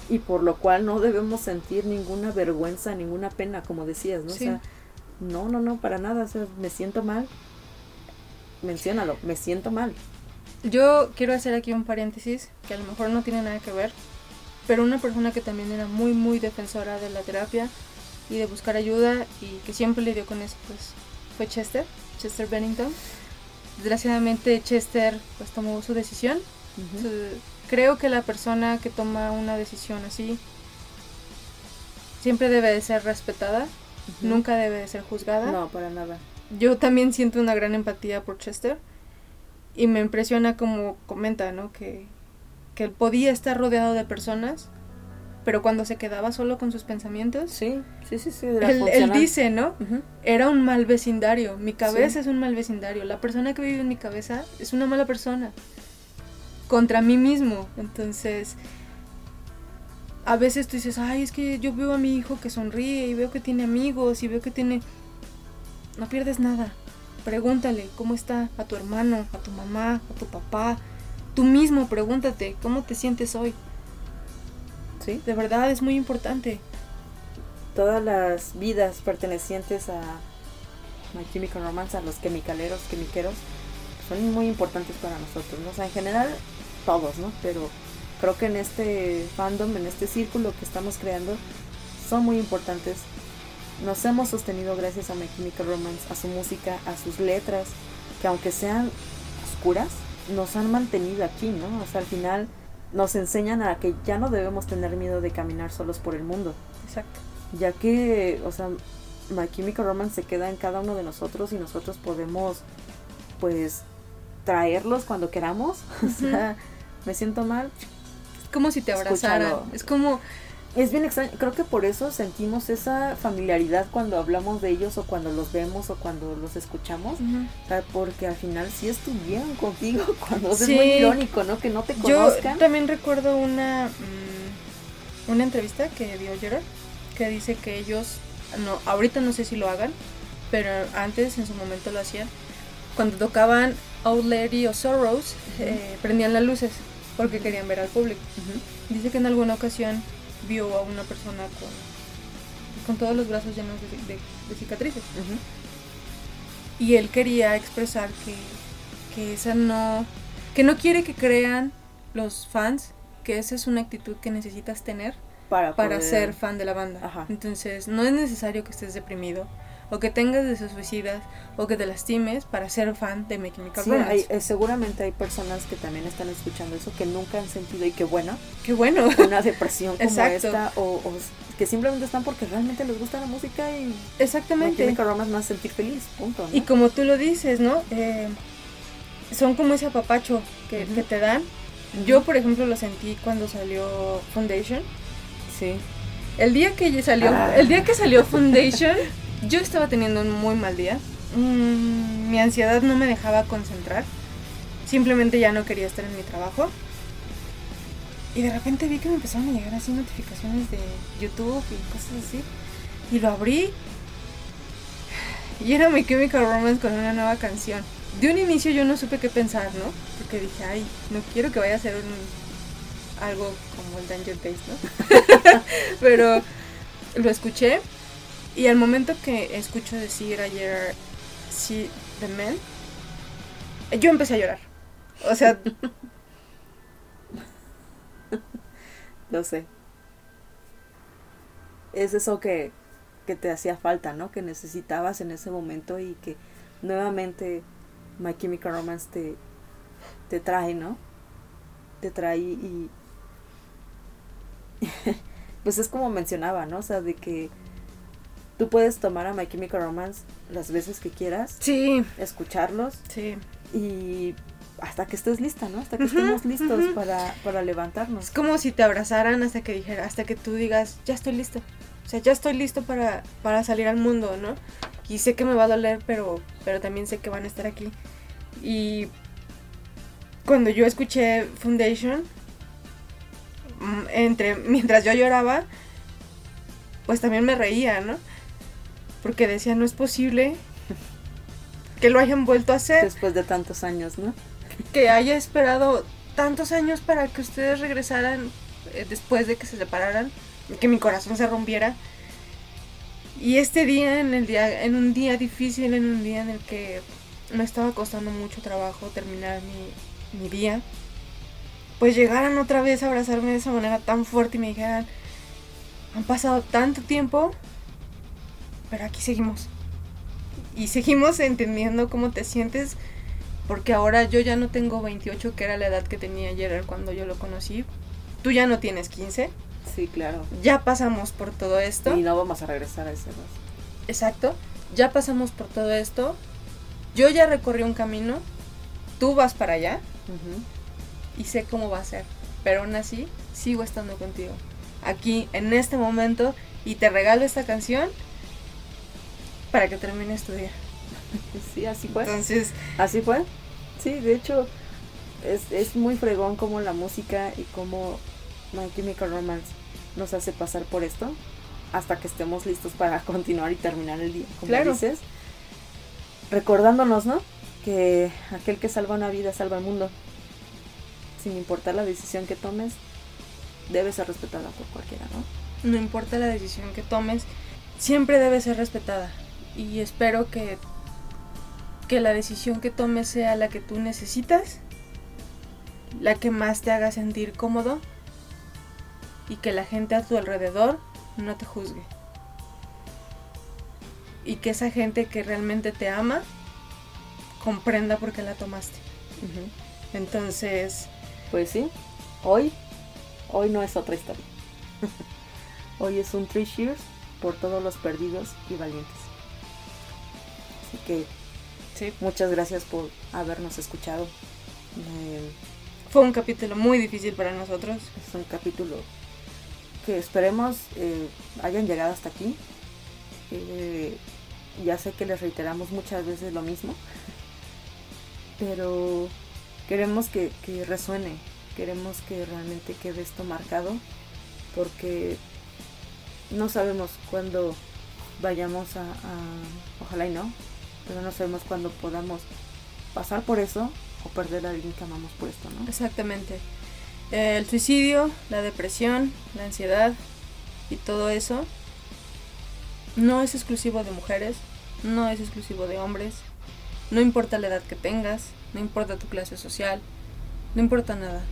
y por lo cual no debemos sentir ninguna vergüenza, ninguna pena, como decías, ¿no? Sí. O sea, no, no, no, para nada, o sea, me siento mal. Menciónalo, me siento mal. Yo quiero hacer aquí un paréntesis que a lo mejor no tiene nada que ver, pero una persona que también era muy, muy defensora de la terapia y de buscar ayuda y que siempre lidió con eso, pues fue Chester, Chester Bennington. Desgraciadamente Chester pues tomó su decisión. Creo que la persona que toma una decisión así siempre debe de ser respetada, nunca debe de ser juzgada. No, para nada. Yo también siento una gran empatía por Chester y me impresiona como comenta, ¿no? Que, que él podía estar rodeado de personas, pero cuando se quedaba solo con sus pensamientos, Sí, sí, sí, sí. él, él dice, ¿no? Era un mal vecindario, mi cabeza Sí. es un mal vecindario, la persona que vive en mi cabeza es una mala persona contra mí mismo, entonces a veces tú dices, ay, es que yo veo a mi hijo que sonríe y veo que tiene amigos y veo que tiene... No pierdes nada. Pregúntale cómo está a tu hermano, a tu mamá, a tu papá. Tú mismo pregúntate cómo te sientes hoy. Sí. De verdad es muy importante. Todas las vidas pertenecientes a My Chemical Romance, a los quimicaleros, quimiqueros, son muy importantes para nosotros, ¿no? En general, todos, ¿no? Pero creo que en este fandom, en este círculo que estamos creando, son muy importantes. Nos hemos sostenido gracias a My Chemical Romance, a su música, a sus letras, que aunque sean oscuras, nos han mantenido aquí, ¿no? O sea, al final nos enseñan a que ya no debemos tener miedo de caminar solos por el mundo Exacto. ya que, o sea, My Chemical Romance se queda en cada uno de nosotros y nosotros podemos, pues, traerlos cuando queramos. O sea, me siento mal. Es como si te abrazaran. Escúchalo. Es como... Es bien extraño, creo que por eso sentimos esa familiaridad cuando hablamos de ellos o cuando los vemos o cuando los escuchamos. Porque al final sí estuvieron contigo cuando Sí. es muy irónico, ¿no? Que no te Yo conozcan. también recuerdo una, mm, una entrevista que dio Gerard que dice que ellos, no, ahorita no sé si lo hagan, pero antes en su momento lo hacían. Cuando tocaban Old Lady o Sorrows, eh, prendían las luces porque querían ver al público. Dice que en alguna ocasión vio a una persona con, con todos los brazos llenos de, de- de cicatrices. Y él quería expresar que, que esa no. que no quiere que crean los fans que esa es una actitud que necesitas tener Para, para poder- ser fan de la banda. Ajá. Entonces, no es necesario que estés deprimido, o que tengas deseos suicidas, o que te lastimes para ser fan de My Chemical Sí, Romance. hay- eh, seguramente hay personas que también están escuchando eso que nunca han sentido y qué bueno Qué bueno. una depresión como Exacto. esta o, que simplemente están porque realmente les gusta la música y My Exactamente. Chemical Romance más sentir feliz, punto. ¿no? Y como tú lo dices, ¿no? Eh, son como ese apapacho que, que te dan. Yo, por ejemplo, lo sentí cuando salió Foundation. sí, El día que salió, Ah. el día que salió Foundation, yo estaba teniendo un muy mal día. Mm, mi ansiedad no me dejaba concentrar. Simplemente ya no quería estar en mi trabajo. Y de repente vi que me empezaron a llegar así notificaciones de YouTube y cosas así. Y lo abrí. Y era mi Chemical Romance con una nueva canción. De un inicio yo no supe qué pensar, ¿no? Porque dije, ay, no quiero que vaya a ser un, algo como el Danger Days, ¿no? Pero lo escuché y al momento que escucho decir ayer See the Man, yo empecé a llorar. O sea, lo sé. Es eso que, que te hacía falta, ¿no? Que necesitabas en ese momento y que nuevamente My Chemical Romance te, te trae, ¿no? Te trae y... pues es como mencionaba, ¿no? O sea, de que tú puedes tomar a My Chemical Romance las veces que quieras, sí, escucharlos sí. y hasta que estés lista, ¿no? Hasta que estemos listos para, para Es levantarnos. como si te abrazaran hasta que dijera, hasta que tú digas, ya estoy listo. O sea, ya estoy listo para, para salir al mundo, ¿no? Y sé que me va a doler, pero, pero también sé que van a estar aquí. Y cuando yo escuché Foundation, mm, entre, mientras yo lloraba, pues también me reía, ¿no? Porque decía, no es posible que lo hayan vuelto a hacer. Después de tantos años, ¿no? que haya esperado tantos años para que ustedes regresaran eh, después de que se separaran, que mi corazón se rompiera. Y este día, en el día, en un día difícil, en un día en el que me estaba costando mucho trabajo terminar mi, mi día, pues llegaran otra vez a abrazarme de esa manera tan fuerte y me dijeran, han pasado tanto tiempo, pero aquí seguimos. Y seguimos entendiendo cómo te sientes, porque ahora yo ya no tengo 28, que era la edad que tenía ayer cuando yo lo conocí. Tú ya no tienes 15. Sí, claro. Ya pasamos por todo esto. Y no vamos a regresar a ese edad. Exacto. Ya pasamos por todo esto. Yo ya recorrí un camino. Tú vas para allá. Y sé cómo va a ser. Pero aún así, sigo estando contigo. Aquí, en este momento. Y te regalo esta canción para que termines tu día. Sí, así fue. Entonces, así fue. Sí, de hecho, es, es muy fregón como la música y como My Chemical Romance nos hace pasar por esto hasta que estemos listos para continuar y terminar el día, como Claro. dices. Recordándonos, ¿no? Que aquel que salva una vida salva el mundo. Sin importar la decisión que tomes, debe ser respetada por cualquiera, ¿no? no importa la decisión que tomes, siempre debe ser respetada. Y espero que, que la decisión que tomes sea la que tú necesitas, la que más te haga sentir cómodo y que la gente a tu alrededor no te juzgue. Y que esa gente que realmente te ama comprenda por qué la tomaste. Entonces, Pues sí, hoy, hoy no es otra historia. hoy es un Three Cheers por todos los perdidos y valientes. Así que sí, muchas gracias por habernos escuchado. Eh, fue un capítulo muy difícil para nosotros. es un capítulo que esperemos eh, hayan llegado hasta aquí. Eh, ya sé que les reiteramos muchas veces lo mismo, pero queremos que, que resuene, queremos que realmente quede esto marcado, porque no sabemos cuándo vayamos a, a- ojalá y no, pero no sabemos cuándo podamos pasar por eso o perder a alguien que amamos por esto, ¿no? Exactamente. El suicidio, la depresión, la ansiedad y todo eso no es exclusivo de mujeres, no es exclusivo de hombres, no importa la edad que tengas, no importa tu clase social, no importa nada.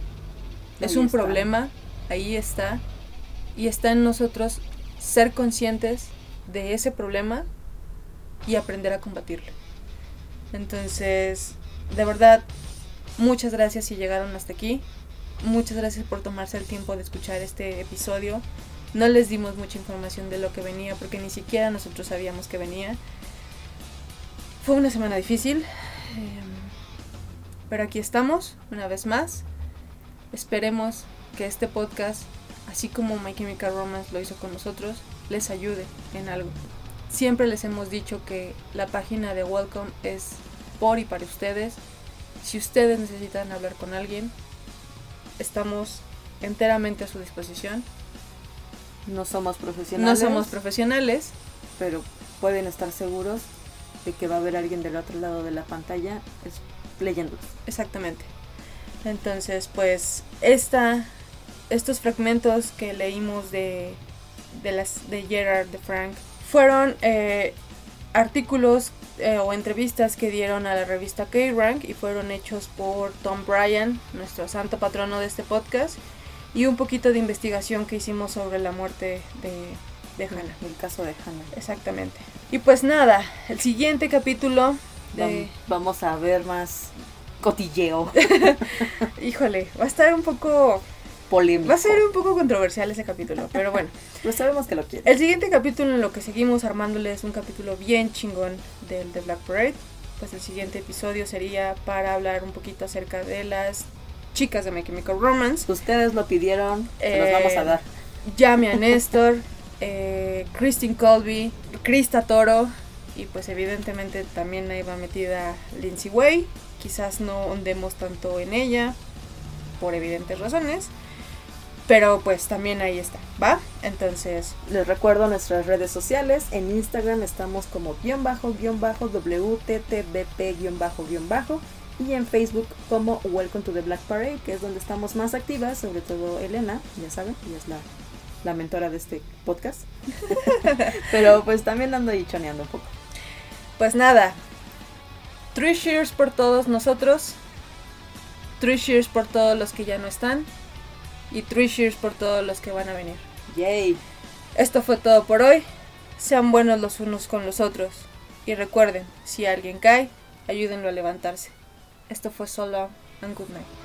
Es Ahí un está. problema, ahí está, y está en nosotros ser conscientes de ese problema y aprender a combatirlo. Entonces, de verdad, muchas gracias si llegaron hasta aquí. Muchas gracias por tomarse el tiempo de escuchar este episodio. No les dimos mucha información de lo que venía porque ni siquiera nosotros sabíamos que venía. Fue una semana difícil, eh, pero aquí estamos una vez más. Esperemos que este podcast, así como My Chemical Romance lo hizo con nosotros, les ayude en algo. Siempre les hemos dicho que la página de Welcome es por y para ustedes. Si ustedes necesitan hablar con alguien, estamos enteramente a su disposición. No somos No profesionales. somos profesionales, pero pueden estar seguros de que va a haber alguien del otro lado de la pantalla es leyéndolos. exactamente. Entonces, pues, esta, estos fragmentos que leímos de, de, las, de Gerard, de Frank, fueron eh, artículos eh, o entrevistas que dieron a la revista K-Rank y fueron hechos por Tom Bryan, nuestro santo patrono de este podcast, y un poquito de investigación que hicimos sobre la muerte de, de Hannah. El caso de Hannah. Exactamente. Y pues nada, el siguiente capítulo de... Vam- Vamos a ver más cotilleo Híjole, va a estar un poco... polémico. Va a ser un poco controversial ese capítulo, pero bueno. Pues sabemos que lo quieren. El siguiente capítulo en lo que seguimos armándole es un capítulo bien chingón del The Black Parade. Pues el siguiente episodio sería para hablar un poquito acerca de las chicas de My Chemical Romance. Ustedes lo pidieron, se los Eh, vamos a dar. Llame a Néstor, eh, Christine Colby, Krista Toro y pues evidentemente también ahí va metida Lindsay Way. Quizás no ondemos tanto en ella por evidentes razones, pero pues también ahí está, ¿va? Entonces, Les recuerdo nuestras redes sociales. En Instagram estamos como guion bajo, guion bajo, WTTBP guion bajo, guion bajo. y en Facebook como Welcome to the Black Parade, que es donde estamos más activas, sobre todo Elena, ya saben, ella es la, la mentora de este podcast. Pero pues también ando ahí choneando un poco. Pues nada, three cheers por todos nosotros, three cheers por todos los que ya no están y three cheers por todos los que van a venir. Yay. Esto fue todo por hoy. Sean buenos los unos con los otros. Y recuerden, si alguien cae, ayúdenlo a levantarse. Esto fue solo and good night.